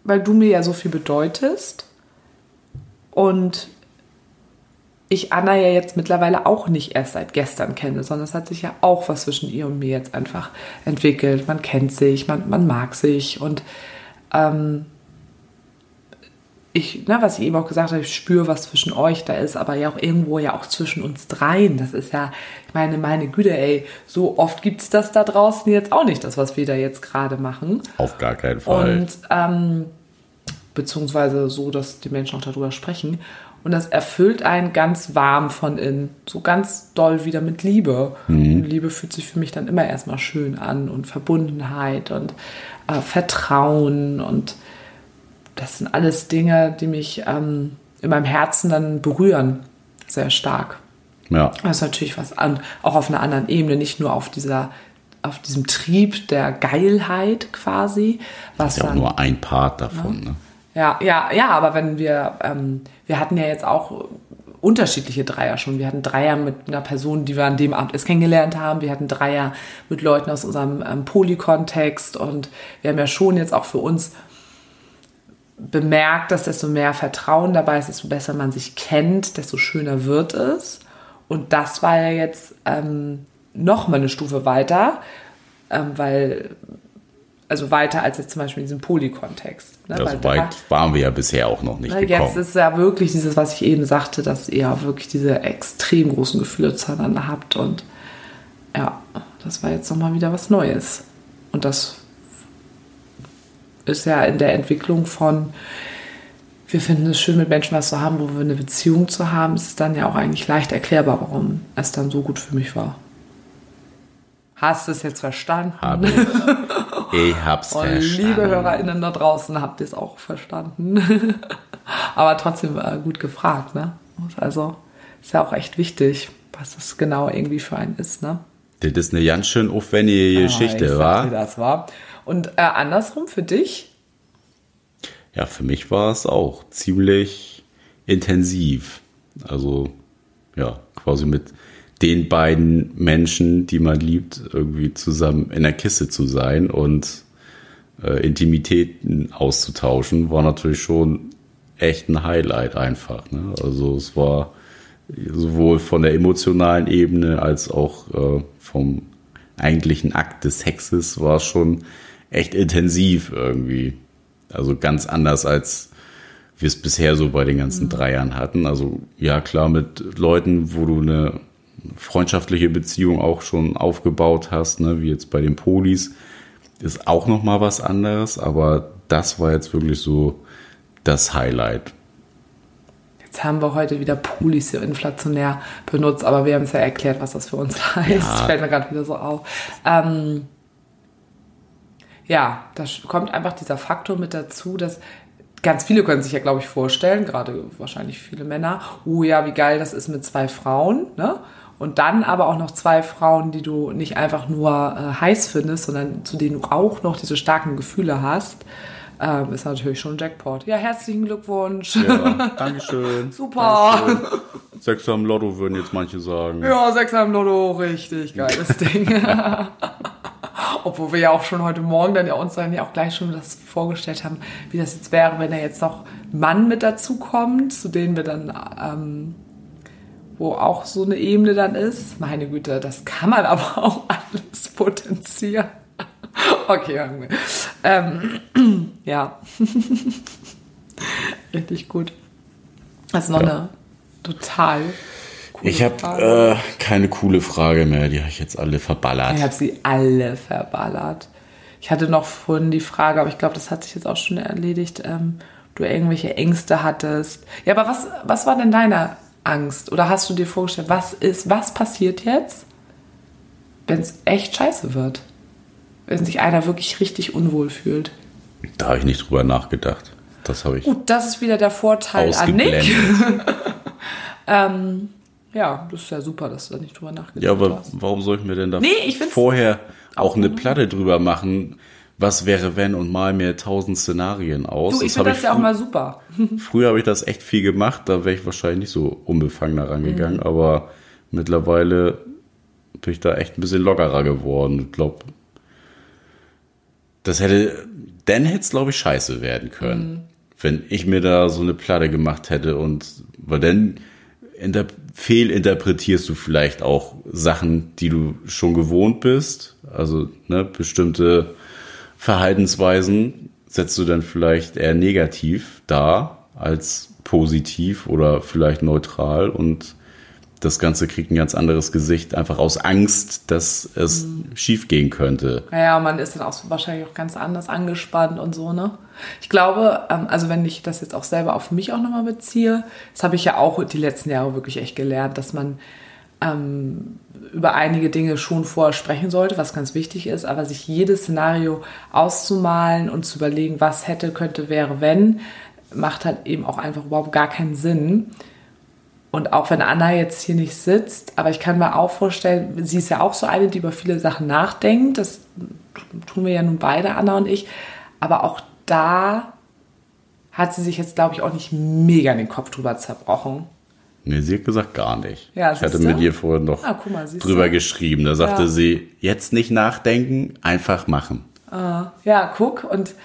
Speaker 2: weil du mir ja so viel bedeutest und ich Anna ja jetzt mittlerweile auch nicht erst seit gestern kenne, sondern es hat sich ja auch was zwischen ihr und mir jetzt einfach entwickelt. Man kennt sich, man, man mag sich und ähm, ich, ne, was ich eben auch gesagt habe, ich spüre, was zwischen euch da ist, aber ja auch irgendwo ja auch zwischen uns dreien. Das ist ja, ich meine, meine Güte, ey, so oft gibt es das da draußen jetzt auch nicht, das, was wir da jetzt gerade machen.
Speaker 1: Auf gar keinen Fall.
Speaker 2: Und ähm, beziehungsweise so, dass die Menschen auch darüber sprechen. Und das erfüllt einen ganz warm von innen, so ganz doll wieder mit Liebe. Mhm. Liebe fühlt sich für mich dann immer erstmal schön an und Verbundenheit und äh, Vertrauen und das sind alles Dinge, die mich ähm, in meinem Herzen dann berühren, sehr stark. Ja. Das ist natürlich was an, auch auf einer anderen Ebene, nicht nur auf dieser auf diesem Trieb der Geilheit quasi.
Speaker 1: Was das ist ja auch nur ein Part davon.
Speaker 2: Ne? Ja, ja, ja, aber wenn wir, ähm, wir hatten ja jetzt auch unterschiedliche Dreier schon. Wir hatten Dreier mit einer Person, die wir an dem Abend erst kennengelernt haben. Wir hatten Dreier mit Leuten aus unserem ähm, Polykontext und wir haben ja schon jetzt auch für uns bemerkt, dass desto mehr Vertrauen dabei ist, desto besser man sich kennt, desto schöner wird es. Und das war ja jetzt ähm, noch mal eine Stufe weiter, ähm, weil also weiter als jetzt zum Beispiel in diesem Polykontext.
Speaker 1: Ne? Ja, so weit waren wir ja bisher auch noch nicht
Speaker 2: ne, gekommen. Jetzt ist ja wirklich dieses, was ich eben sagte, dass ihr wirklich diese extrem großen Gefühle zueinander habt und ja, das war jetzt noch mal wieder was Neues. Und das ist ja in der Entwicklung von, wir finden es schön, mit Menschen was zu haben, wo wir eine Beziehung zu haben, ist es dann ja auch eigentlich leicht erklärbar, warum es dann so gut für mich war. Hast du es jetzt verstanden?
Speaker 1: Hab ich. ich hab's Und verstanden.
Speaker 2: Liebe HörerInnen da draußen, habt ihr es auch verstanden? Aber trotzdem äh, gut gefragt, ne? Also ist ja auch echt wichtig, was das genau irgendwie für einen ist, ne?
Speaker 1: Das ist eine ganz schön aufwendige ah, Geschichte,
Speaker 2: war? Das war. Und äh, andersrum für dich?
Speaker 1: Ja, für mich war es auch ziemlich intensiv. Also ja, quasi mit den beiden Menschen, die man liebt, irgendwie zusammen in der Kiste zu sein und äh, Intimitäten auszutauschen, war natürlich schon echt ein Highlight einfach. Ne? Also es war sowohl von der emotionalen Ebene als auch äh, vom eigentlichen Akt des Sexes war es schon echt intensiv irgendwie. Also ganz anders als wir es bisher so bei den ganzen mhm. Dreiern hatten. Also ja, klar, mit Leuten, wo du eine freundschaftliche Beziehung auch schon aufgebaut hast, ne, wie jetzt bei den Polis, ist auch noch mal was anderes. Aber das war jetzt wirklich so das Highlight.
Speaker 2: Jetzt haben wir heute wieder Polis hier inflationär benutzt, aber wir haben es ja erklärt, was das für uns heißt. Ja. Fällt mir gerade wieder so auf. Ähm, ja, da kommt einfach dieser Faktor mit dazu, dass ganz viele können sich ja, glaube ich, vorstellen, gerade wahrscheinlich viele Männer, oh ja, wie geil das ist mit zwei Frauen, ne? Und dann aber auch noch zwei Frauen, die du nicht einfach nur äh, heiß findest, sondern zu denen du auch noch diese starken Gefühle hast, ähm, ist natürlich schon ein Jackpot. Ja, herzlichen Glückwunsch.
Speaker 1: Ja, Dankeschön.
Speaker 2: Super.
Speaker 1: Dankeschön. Sechser im Lotto würden jetzt manche sagen.
Speaker 2: Ja, Sechser im Lotto, richtig geiles Ding. Obwohl wir ja auch schon heute Morgen dann ja uns dann ja auch gleich schon das vorgestellt haben, wie das jetzt wäre, wenn da jetzt noch Mann mit dazu kommt, zu denen wir dann, ähm, wo auch so eine Ebene dann ist. Meine Güte, das kann man aber auch alles potenzieren. okay. Ähm, ja. Richtig gut. Das ist noch eine total coole
Speaker 1: Ich habe äh, keine coole Frage mehr. Die habe ich jetzt alle verballert.
Speaker 2: Ich habe sie alle verballert. Ich hatte noch vorhin die Frage, aber ich glaube, das hat sich jetzt auch schon erledigt, ähm, du irgendwelche Ängste hattest. Ja, aber was, was war denn deine Angst? Oder hast du dir vorgestellt, was ist, was passiert jetzt, wenn es echt scheiße wird? Wenn sich einer wirklich richtig unwohl fühlt.
Speaker 1: Da habe ich nicht drüber nachgedacht. Das habe ich
Speaker 2: Gut, das ist wieder der Vorteil an Nick. Ähm, ja, das ist ja super, dass du da nicht drüber nachgedacht
Speaker 1: Ja, aber
Speaker 2: hast.
Speaker 1: warum soll ich mir denn da
Speaker 2: Nee,
Speaker 1: vorher auch eine Platte drüber machen? Was wäre, wenn und mal mir tausend Szenarien aus?
Speaker 2: Du, ich finde das ja auch mal super.
Speaker 1: Früher habe ich das echt viel gemacht, da wäre ich wahrscheinlich nicht so unbefangener rangegangen,
Speaker 2: Mhm.
Speaker 1: aber mittlerweile bin ich da echt ein bisschen lockerer geworden. Ich glaube, das hätte, dann hätte es, glaube ich, scheiße werden können,
Speaker 2: Mhm.
Speaker 1: wenn ich mir da so eine Platte gemacht hätte und, weil dann inter fehlinterpretierst du vielleicht auch Sachen, die du schon gewohnt bist, also ne, bestimmte Verhaltensweisen setzt du dann vielleicht eher negativ dar als positiv oder vielleicht neutral und das Ganze kriegt ein ganz anderes Gesicht, einfach aus Angst, dass es schief gehen könnte.
Speaker 2: Naja, man ist dann auch wahrscheinlich auch ganz anders angespannt und so, ne? Ich glaube, ähm, also wenn ich das jetzt auch selber auf mich auch nochmal beziehe, das habe ich ja auch die letzten Jahre wirklich echt gelernt, dass man ähm, über einige Dinge schon vorher sprechen sollte, was ganz wichtig ist, aber sich jedes Szenario auszumalen und zu überlegen, was hätte, könnte, wäre, wenn, macht halt eben auch einfach überhaupt gar keinen Sinn. Und auch wenn Anna jetzt hier nicht sitzt, aber ich kann mir auch vorstellen, sie ist ja auch so eine, die über viele Sachen nachdenkt. Das tun wir ja nun beide, Anna und ich. Aber auch da hat sie sich jetzt, glaube ich, auch nicht mega in den Kopf drüber zerbrochen.
Speaker 1: Nee, sie hat gesagt gar nicht.
Speaker 2: Ja,
Speaker 1: ich hatte mit ihr vorhin noch
Speaker 2: Ah, mal,
Speaker 1: drüber geschrieben. Da sagte
Speaker 2: Ja.
Speaker 1: sie, jetzt nicht nachdenken, einfach machen.
Speaker 2: Ja, guck. Und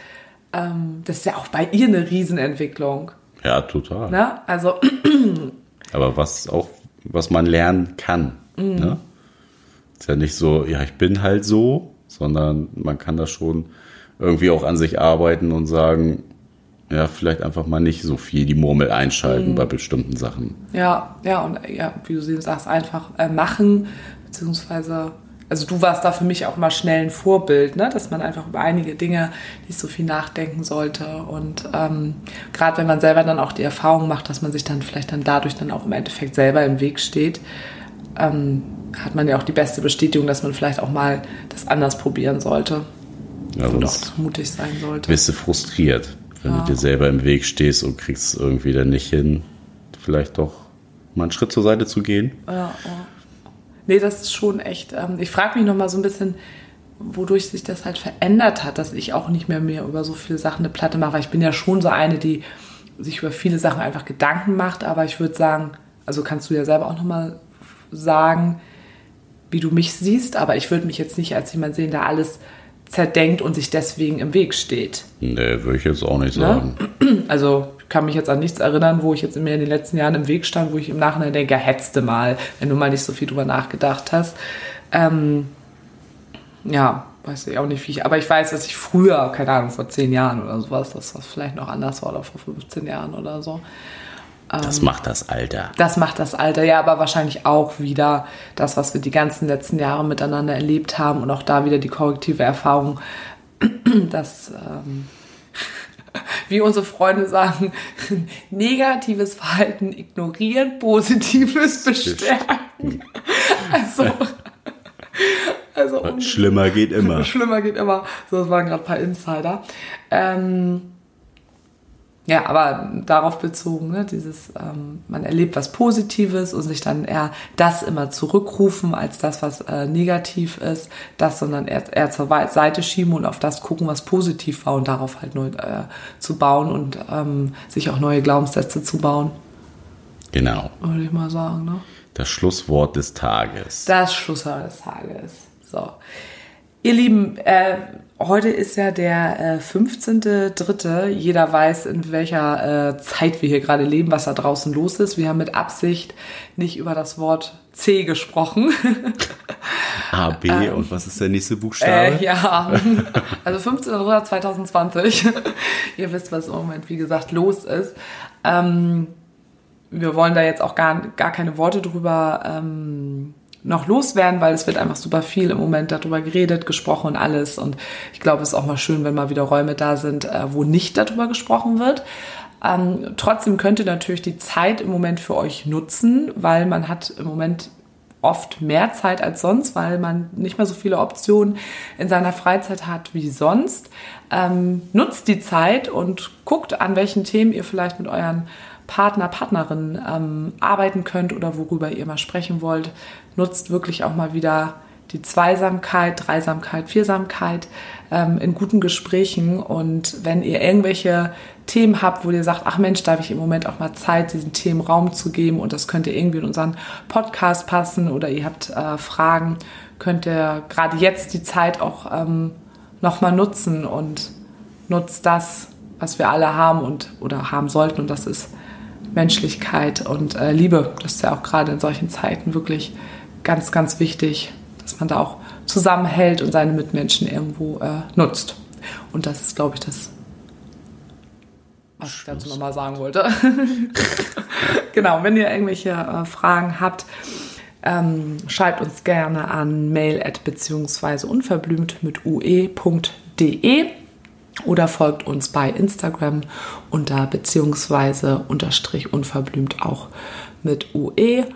Speaker 2: ähm, das ist ja auch bei ihr eine Riesenentwicklung.
Speaker 1: Ja, total.
Speaker 2: Ne? Also,
Speaker 1: Aber was auch, was man lernen kann.
Speaker 2: Mhm.
Speaker 1: Ne? Ist ja nicht so, ja, ich bin halt so, sondern man kann da schon irgendwie auch an sich arbeiten und sagen, ja, vielleicht einfach mal nicht so viel die Murmel
Speaker 2: Mhm.
Speaker 1: einschalten bei bestimmten Sachen.
Speaker 2: Ja, ja, und ja, wie du sie sagst, einfach äh, machen, beziehungsweise, also du warst da für mich auch mal schnell ein Vorbild, ne? dass man einfach über einige Dinge nicht so viel nachdenken sollte. Und ähm, gerade wenn man selber dann auch die Erfahrung macht, dass man sich dann vielleicht dann dadurch dann auch im Endeffekt selber im Weg steht, ähm, hat man ja auch die beste Bestätigung, dass man vielleicht auch mal das anders probieren sollte
Speaker 1: Ja,
Speaker 2: und auch mutig sein sollte.
Speaker 1: bist du frustriert, wenn
Speaker 2: Ja.
Speaker 1: du dir selber im Weg stehst und kriegst es irgendwie dann nicht hin, vielleicht doch mal einen Schritt zur Seite zu gehen.
Speaker 2: Ja, ja. Nee, das ist schon echt. Ähm, ich frage mich noch mal so ein bisschen, wodurch sich das halt verändert hat, dass ich auch nicht mehr mehr über so viele Sachen eine Platte mache. Weil ich bin ja schon so eine, die sich über viele Sachen einfach Gedanken macht. Aber ich würde sagen, also kannst du ja selber auch noch mal sagen, wie du mich siehst. Aber ich würde mich jetzt nicht als jemand sehen, der alles zerdenkt und sich deswegen im Weg steht.
Speaker 1: Nee, würde ich jetzt auch nicht
Speaker 2: Ne?
Speaker 1: sagen.
Speaker 2: Also ich kann mich jetzt an nichts erinnern, wo ich jetzt mir in den letzten Jahren im Weg stand, wo ich im Nachhinein denke, ja, hättest du mal, wenn du mal nicht so viel drüber nachgedacht hast. Ähm, ja, weiß ich auch nicht, wie ich, aber ich weiß, dass ich früher, keine Ahnung, vor zehn Jahren oder sowas, dass das vielleicht noch anders war oder vor 15 Jahren oder so.
Speaker 1: Das macht das Alter.
Speaker 2: Das macht das Alter, ja, aber wahrscheinlich auch wieder das, was wir die ganzen letzten Jahre miteinander erlebt haben und auch da wieder die korrektive Erfahrung, dass, ähm, wie unsere Freunde sagen, negatives Verhalten ignorieren, positives bestärken. Also, also um-
Speaker 1: Schlimmer geht immer.
Speaker 2: Schlimmer geht immer. So, das waren gerade ein paar Insider. Ähm, ja, aber darauf bezogen, ne, dieses, ähm, man erlebt was Positives und sich dann eher das immer zurückrufen als das, was äh, negativ ist, das, sondern eher, eher zur Seite schieben und auf das gucken, was positiv war und darauf halt neu äh, zu bauen und ähm, sich auch neue Glaubenssätze zu bauen,
Speaker 1: Genau.
Speaker 2: würde ich mal sagen. Ne?
Speaker 1: Das Schlusswort des Tages.
Speaker 2: Das Schlusswort des Tages. So. Ihr Lieben, äh, heute ist ja der äh, 15.3. Jeder weiß, in welcher äh, Zeit wir hier gerade leben, was da draußen los ist. Wir haben mit Absicht nicht über das Wort C gesprochen.
Speaker 1: A, B und was ist der nächste Buchstabe?
Speaker 2: Äh, ja, also 15.3.2020. Ihr wisst, was im Moment, wie gesagt, los ist. Ähm, wir wollen da jetzt auch gar, gar keine Worte drüber ähm, noch loswerden, weil es wird einfach super viel im Moment darüber geredet, gesprochen und alles. Und ich glaube, es ist auch mal schön, wenn mal wieder Räume da sind, äh, wo nicht darüber gesprochen wird. Ähm, trotzdem könnt ihr natürlich die Zeit im Moment für euch nutzen, weil man hat im Moment oft mehr Zeit als sonst, weil man nicht mehr so viele Optionen in seiner Freizeit hat wie sonst. Ähm, nutzt die Zeit und guckt, an welchen Themen ihr vielleicht mit euren Partner, Partnerin ähm, arbeiten könnt oder worüber ihr mal sprechen wollt. Nutzt wirklich auch mal wieder die Zweisamkeit, Dreisamkeit, Viersamkeit ähm, in guten Gesprächen. Und wenn ihr irgendwelche Themen habt, wo ihr sagt, ach Mensch, da habe ich im Moment auch mal Zeit, diesen Themen Raum zu geben und das könnte irgendwie in unseren Podcast passen oder ihr habt äh, Fragen, könnt ihr gerade jetzt die Zeit auch ähm, nochmal nutzen und nutzt das, was wir alle haben und oder haben sollten und das ist Menschlichkeit und äh, Liebe. Das ist ja auch gerade in solchen Zeiten wirklich ganz, ganz wichtig, dass man da auch zusammenhält und seine Mitmenschen irgendwo äh, nutzt. Und das ist, glaube ich, das, was ich dazu nochmal sagen wollte. genau, wenn ihr irgendwelche äh, Fragen habt, ähm, schreibt uns gerne an mail at beziehungsweise unverblümt mit ue.de oder folgt uns bei Instagram unter beziehungsweise unterstrich unverblümt auch mit UE.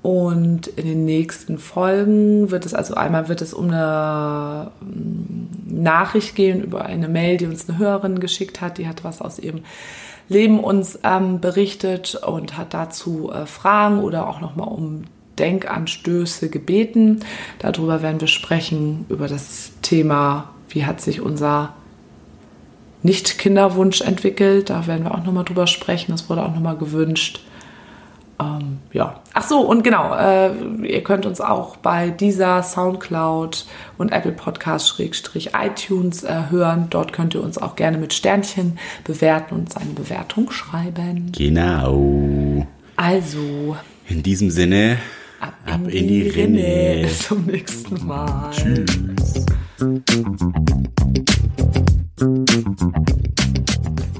Speaker 2: Und in den nächsten Folgen wird es, also einmal wird es um eine mm, Nachricht gehen über eine Mail, die uns eine Hörerin geschickt hat. Die hat was aus ihrem Leben uns ähm, berichtet und hat dazu äh, Fragen oder auch nochmal um Denkanstöße gebeten. Darüber werden wir sprechen, über das Thema, wie hat sich unser nicht-Kinderwunsch entwickelt. Da werden wir auch nochmal drüber sprechen. Das wurde auch nochmal gewünscht. Ähm, ja. Ach so, und genau, äh, ihr könnt uns auch bei dieser Soundcloud und Apple Podcast iTunes äh, hören. Dort könnt ihr uns auch gerne mit Sternchen bewerten und seine Bewertung schreiben.
Speaker 1: Genau.
Speaker 2: Also.
Speaker 1: In diesem Sinne,
Speaker 2: ab in, ab in die, die Rinne. Rinne. Bis zum nächsten Mal.
Speaker 1: Tschüss. フフフフ。